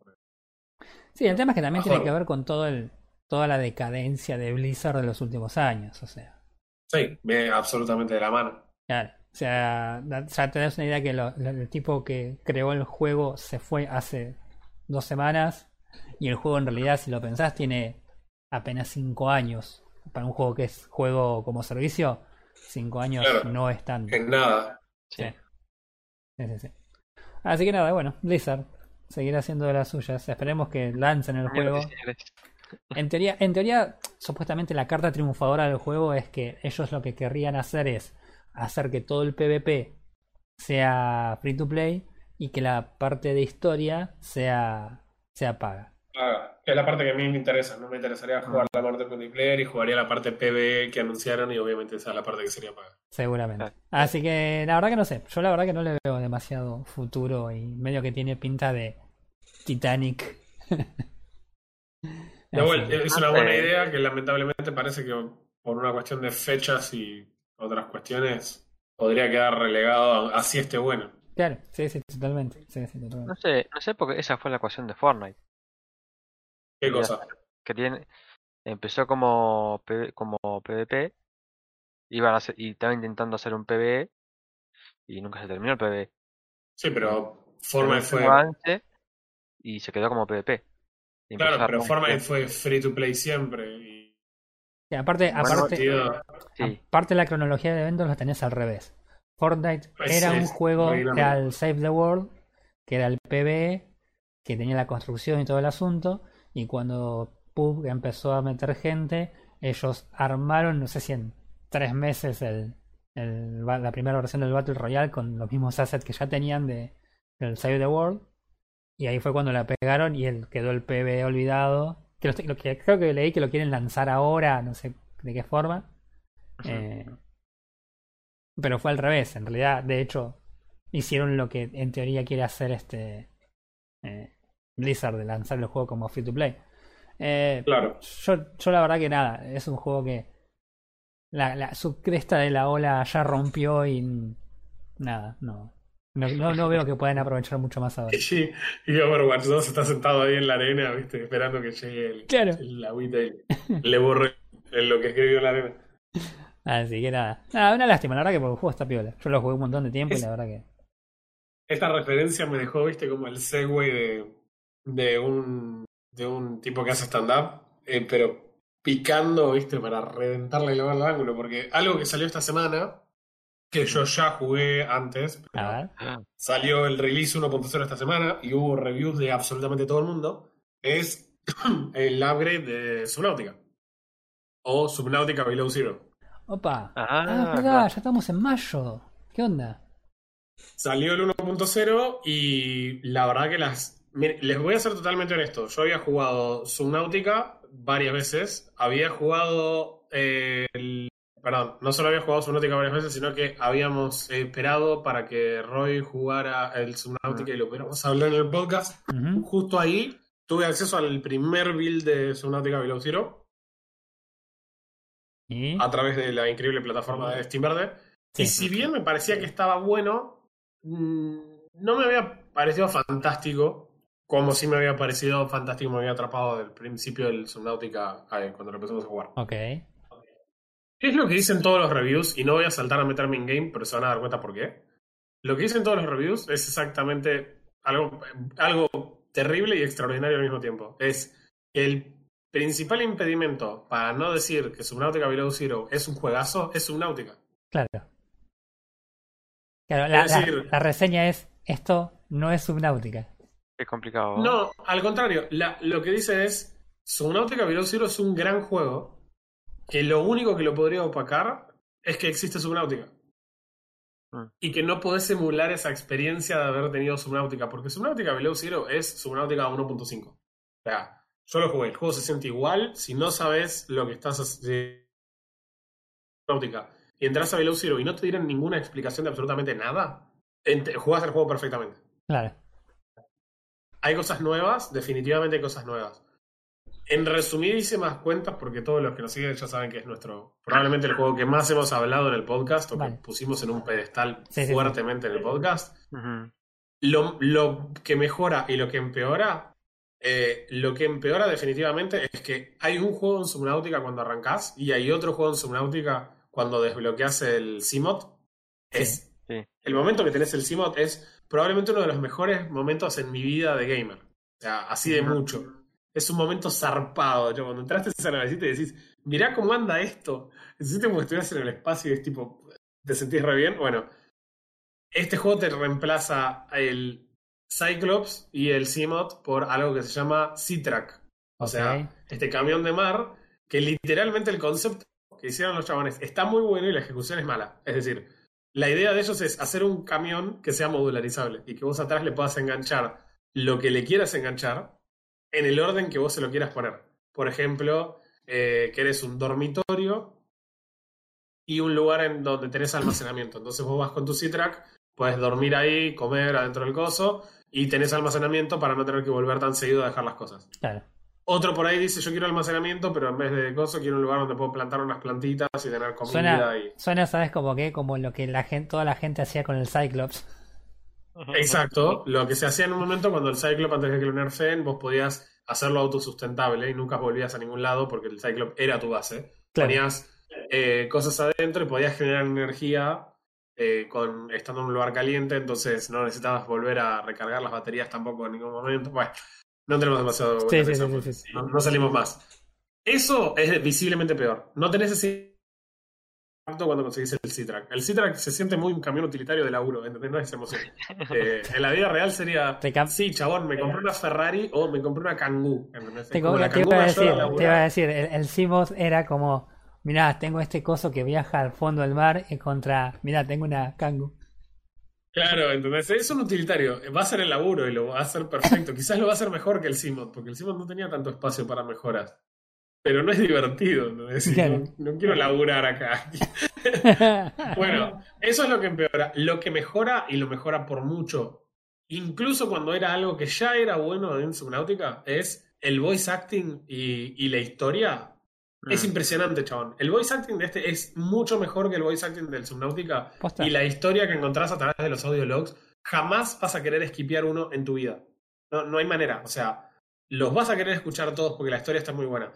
Sí, el tema es que también tiene que ver con todo el, toda la decadencia de Blizzard de los últimos años, o sea. Sí, me absolutamente de la mano. Claro. O sea, da- ya te das una idea que lo- lo- el tipo que creó el juego se fue hace dos semanas y el juego en realidad, si lo pensás, tiene apenas cinco años. Para un juego que es juego como servicio, cinco años Claro. no es tanto. En nada. Sí. Sí. Sí, sí, sí. Así que nada, bueno, Blizzard seguirá haciendo de las suyas. Esperemos que lancen el juego. En teoría, en teoría, supuestamente la carta triunfadora del juego es que ellos lo que querrían hacer es hacer que todo el PvP sea free to play y que la parte de historia sea, sea paga. Ah, es la parte que a mí me interesa. No me interesaría jugar la parte multiplayer y jugaría la parte PvE que anunciaron y obviamente esa es la parte que sería paga. Seguramente. Claro. Así que la verdad que no sé. Yo la verdad que no le veo demasiado futuro y medio que tiene pinta de Titanic. Es una buena Eh. idea que lamentablemente parece que por una cuestión de fechas y otras cuestiones podría quedar relegado a- así esté bueno. Claro, sí, sí, totalmente. Sí, sí, No sé, no sé porque esa fue la ecuación de Fortnite. ¿Qué cosa? Que tiene, empezó como, como PvP, iban a hacer, y estaba intentando hacer un PvE, y nunca se terminó el PvE. Sí, pero Fortnite fue. avance, y se quedó como PvP. Y Claro, pero Fortnite fue free to play siempre. Y... Aparte, aparte, Sí, aparte la cronología de eventos la tenés al revés. Fortnite Pues era sí, un juego, el Save the World, que era el PvE, que tenía la construcción y todo el asunto, y cuando PUBG empezó a meter gente, ellos armaron, no sé si en tres meses, el, el la primera versión del Battle Royale con los mismos assets que ya tenían de, del Save the World, y ahí fue cuando la pegaron y el, quedó el PvE olvidado. Que lo, que creo que leí que lo quieren lanzar ahora, no sé de qué forma. Eh, pero fue al revés, en realidad, de hecho, hicieron lo que en teoría quiere hacer este eh, Blizzard de lanzar el juego como free to play. Eh, claro. yo, yo la verdad que nada, es un juego que la, la, su cresta de la ola ya rompió y nada, no. No, no, no veo que puedan aprovechar mucho más ahora. Y, y Overwatch 2 está sentado ahí en la arena, ¿viste? Esperando que llegue el, Claro. el agüita y le borre lo que escribió en la arena. Así que nada, nada, una lástima, la verdad que porque el juego está piola. Yo lo jugué un montón de tiempo y la verdad que. Esta referencia me dejó, viste, como el segue de, de un de un tipo que hace stand-up, eh, pero picando, viste, para reventarle el el ángulo, porque algo que salió esta semana, que yo ya jugué antes, pero A ver. salió el release 1.0 esta semana y hubo reviews de absolutamente todo el mundo, es el upgrade de Subnautica. O Subnautica Below Zero. Opa. Ah, Ah, verdad, claro. ya estamos en mayo. ¿Qué onda? Salió el 1.0 y la verdad que las... Mire, les voy a ser totalmente honesto. Yo había jugado Subnautica varias veces. Había jugado... eh, el- Perdón, no solo había jugado Subnautica varias veces, sino que habíamos esperado para que Roy jugara el Subnautica y lo pudiéramos hablar en el podcast. Justo ahí tuve acceso al primer build de Subnautica Below Zero ¿Y? a través de la increíble plataforma de Steam Verde. Sí. Y si bien me parecía que estaba bueno, mm, no me había parecido fantástico, como si me había parecido fantástico, me había atrapado del principio del Subnautica eh, cuando lo empezamos a jugar. Ok. Es lo que dicen todos los reviews, y no voy a saltar a meterme en game, pero se van a dar cuenta por qué. Lo que dicen todos los reviews es exactamente algo, algo terrible y extraordinario al mismo tiempo. Es que el principal impedimento para no decir que Subnautica Below Zero es un juegazo es Subnautica. Claro. Claro, la, reseña es: esto no es subnáutica. Es complicado. No, al contrario, la- lo que dice es, Subnautica Below Zero es un gran juego que lo único que lo podría opacar es que existe Subnautica. Mm. Y que no podés emular esa experiencia de haber tenido Subnautica, porque Subnautica Below Zero es Subnautica 1.5. O sea, yo lo jugué, el juego se siente igual, si no sabes lo que estás haciendo Subnautica y entras a Below Zero y no te dieron ninguna explicación de absolutamente nada, jugás el juego perfectamente. Claro. Hay cosas nuevas, definitivamente hay cosas nuevas. En resumidísimas cuentas, porque todos los que nos siguen ya saben que es nuestro, probablemente el juego que más hemos hablado en el podcast o Vale. que pusimos en un pedestal Sí, sí, sí. fuertemente en el podcast. Lo, lo que mejora y lo que empeora, eh, lo que empeora definitivamente es que hay un juego en Subnautica cuando arrancás y hay otro juego en Subnautica cuando desbloqueas el CMOD. Es Sí. el momento que tenés el CMOD es probablemente uno de los mejores momentos en mi vida de gamer. O sea, así de mucho. Es un momento zarpado. Yo, cuando entraste a esa navecita y decís, mirá cómo anda esto. Siente como si estuvieras en el espacio y es tipo, te sentís re bien. Bueno, este juego te reemplaza el Cyclops y el Seamod por algo que se llama Sea-Track. O sea, este camión de mar, que literalmente el concepto que hicieron los chabones está muy bueno y la ejecución es mala. Es decir, la idea de ellos es hacer un camión que sea modularizable y que vos atrás le puedas enganchar lo que le quieras enganchar en el orden que vos se lo quieras poner. Por ejemplo, eh, querés un dormitorio y un lugar en donde tenés almacenamiento. Entonces vos vas con tu C-Track, puedes dormir ahí, comer adentro del coso y tenés almacenamiento para no tener que volver tan seguido a dejar las cosas. Claro. Otro por ahí dice, yo quiero almacenamiento, pero en vez de coso quiero un lugar donde puedo plantar unas plantitas y tener comida Suena, y... suena, ¿sabes? Como que como lo que la gente, toda la gente hacía con el Cyclops. Exacto, lo que se hacía en un momento cuando el Cyclops antes de que lo nerfeen, vos podías hacerlo autosustentable y nunca volvías a ningún lado porque el Cyclops era tu base. Claro. Ponías eh, cosas adentro y podías generar energía eh, con, estando en un lugar caliente, entonces no necesitabas volver a recargar las baterías tampoco en ningún momento. Bueno, no tenemos demasiado Sí, sí, sí. No salimos más. Eso es visiblemente peor. No tenés ese impacto cuando conseguís el C-Track. El C-Track se siente muy un camión utilitario de laburo, ¿entendés? No es emoción. Eh, en la vida real sería, sí, chabón, me compré una Ferrari o me compré una Kangoo. ¿entendés? Te, Es como la te Kangoo iba a decir, te iba a decir, el, el Seamod era como, mirá, tengo este coso que viaja al fondo del mar y contra, mirá, tengo una Kangu. Claro, ¿entendés? Es un utilitario. Va a ser el laburo y lo va a hacer perfecto. Quizás lo va a hacer mejor que el Simod, porque el Simod no tenía tanto espacio para mejoras. Pero no es divertido, ¿entendés? Y Claro. No, no quiero laburar acá. Bueno, eso es lo que empeora. Lo que mejora, y lo mejora por mucho, incluso cuando era algo que ya era bueno en Subnautica, es el voice acting y, y la historia. Es Mm. impresionante, chabón. El voice acting de este es mucho mejor que el voice acting del Subnautica. Posta. Y la historia que encontrás a través de los audiologs, jamás vas a querer esquipear uno en tu vida. No, no hay manera. O sea, los vas a querer escuchar todos porque la historia está muy buena.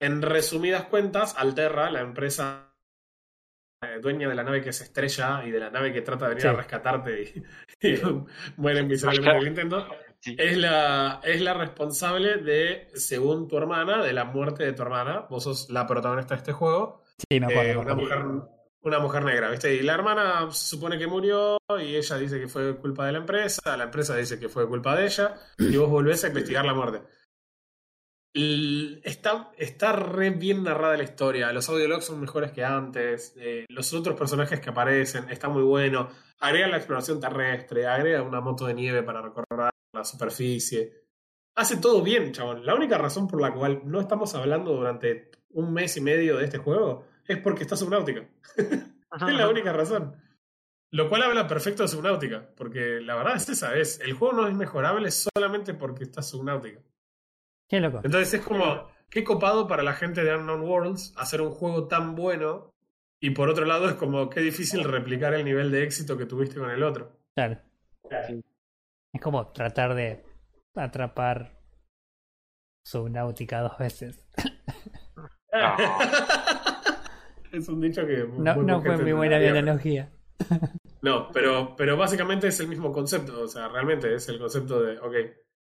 En resumidas cuentas, Alterra, la empresa eh, dueña de la nave que se estrella y de la nave que trata de venir Sí. a rescatarte y, y mueren miserablemente en el intento, Sí. es la, es la responsable de, según tu hermana, de la muerte de tu hermana. Vos sos la protagonista de este juego. Sí, me acuerdo. Eh, una, mujer, una mujer negra, ¿viste? Y la hermana se supone que murió y ella dice que fue culpa de la empresa, la empresa dice que fue culpa de ella y vos volvés a investigar la muerte. Está, está re bien narrada la historia, los audiologs son mejores que antes, eh, los otros personajes que aparecen, está muy bueno, agrega la exploración terrestre, agrega una moto de nieve para recorrer la superficie. Hace todo bien, chabón. La única razón por la cual no estamos hablando durante un mes y medio de este juego es porque está Subnautica. Es la única razón. Lo cual habla perfecto de Subnautica, porque la verdad es esa, es el juego no es mejorable solamente porque está Subnautica. Qué loco. Entonces es como, qué copado para la gente de Unknown Worlds hacer un juego tan bueno y por otro lado es como, qué difícil replicar el nivel de éxito que tuviste con el otro. Claro. Sí. Es como tratar de atrapar Subnautica dos veces. es un dicho que... No, muy no fue muy buena analogía. No, pero, pero básicamente es el mismo concepto. O sea, realmente es el concepto de, ok,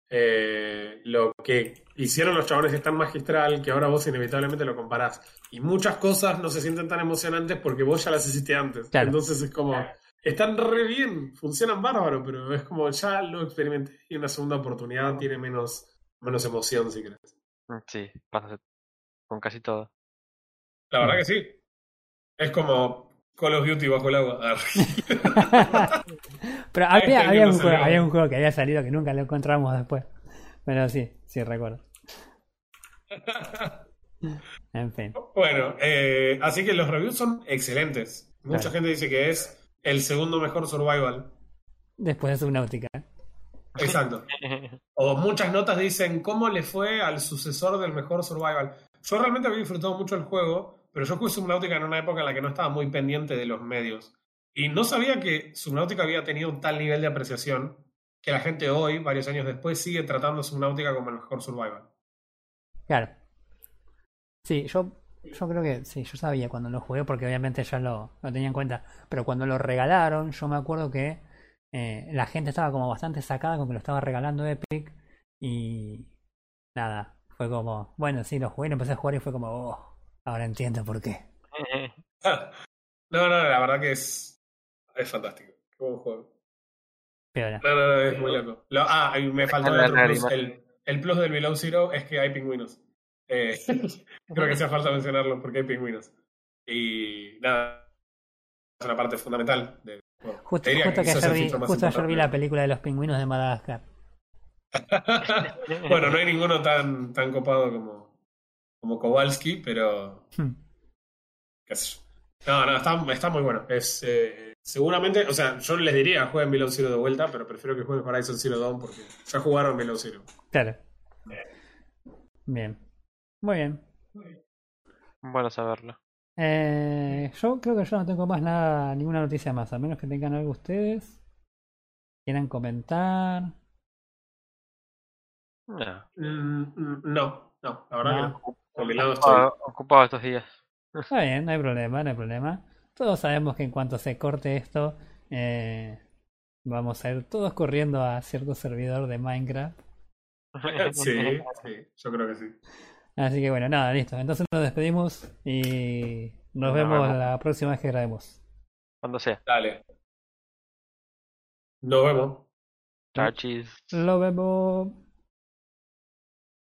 eh, lo que hicieron los chabones es tan magistral que ahora vos inevitablemente lo comparás. Y muchas cosas no se sienten tan emocionantes porque vos ya las hiciste antes. Claro. Entonces es como, están re bien, funcionan bárbaro, pero es como ya lo experimenté y una segunda oportunidad tiene menos, menos emoción, si querés. Mm, Sí, pasa con casi todo. La verdad que sí. Es como Call of Duty bajo el agua. Pero Ahí había, un juego, salió. había un juego que había salido que nunca lo encontramos después. Pero sí, sí recuerdo. En fin. Bueno, eh, así que los reviews son excelentes. Mucha Claro. gente dice que es el segundo mejor survival. Después de Subnautica. Exacto. O muchas notas dicen cómo le fue al sucesor del mejor survival. Yo realmente había disfrutado mucho el juego, pero yo jugué Subnautica en una época en la que no estaba muy pendiente de los medios. Y no sabía que Subnautica había tenido un tal nivel de apreciación que la gente hoy, varios años después, sigue tratando Subnautica como el mejor survival. Claro. Sí, yo, yo creo que sí, yo sabía cuando lo jugué porque obviamente ya lo, lo tenía en cuenta. Pero cuando lo regalaron, yo me acuerdo que eh, la gente estaba como bastante sacada con que lo estaba regalando Epic. Y nada, Fue como, bueno, sí, lo jugué, lo empecé a jugar y fue como, oh, ahora entiendo por qué. No, no, la verdad que es, es fantástico. Qué buen juego. No. No, no, es muy loco. Lo- ah, me faltó el otro plus. El, el plus del Below Zero es que hay pingüinos. Eh, creo que hacía falta mencionarlo porque hay pingüinos. Y nada, es una parte fundamental del juego. Justo, justo que ayer vi, justo ayer vi la película de los pingüinos de Madagascar. bueno, no hay ninguno tan, tan copado como, como Kowalski, pero Hmm. qué sé yo. No, no, está, está muy bueno. Es eh, seguramente, o sea, yo les diría jueguen Below Zero de vuelta, pero prefiero que jueguen Horizon Zero Dawn porque ya jugaron Below Zero. Claro. Bien. Muy bien. Bueno saberlo. Eh, yo creo que yo no tengo más nada, ninguna noticia más, a menos que tengan algo ustedes. Quieran comentar. No. Mm, mm, no, no, la verdad No. que no. Por mi lado estoy. Ocupado, estos días. Está bien, no hay problema, no hay problema. Todos sabemos que en cuanto se corte esto, eh, vamos a ir todos corriendo a cierto servidor de Minecraft. Sí, sí, yo creo que sí. Así que bueno, nada, listo. Entonces nos despedimos y nos Nos vemos vemos. la próxima vez que grabemos. Cuando sea. Dale. Nos vemos. Chachis. Lo vemos.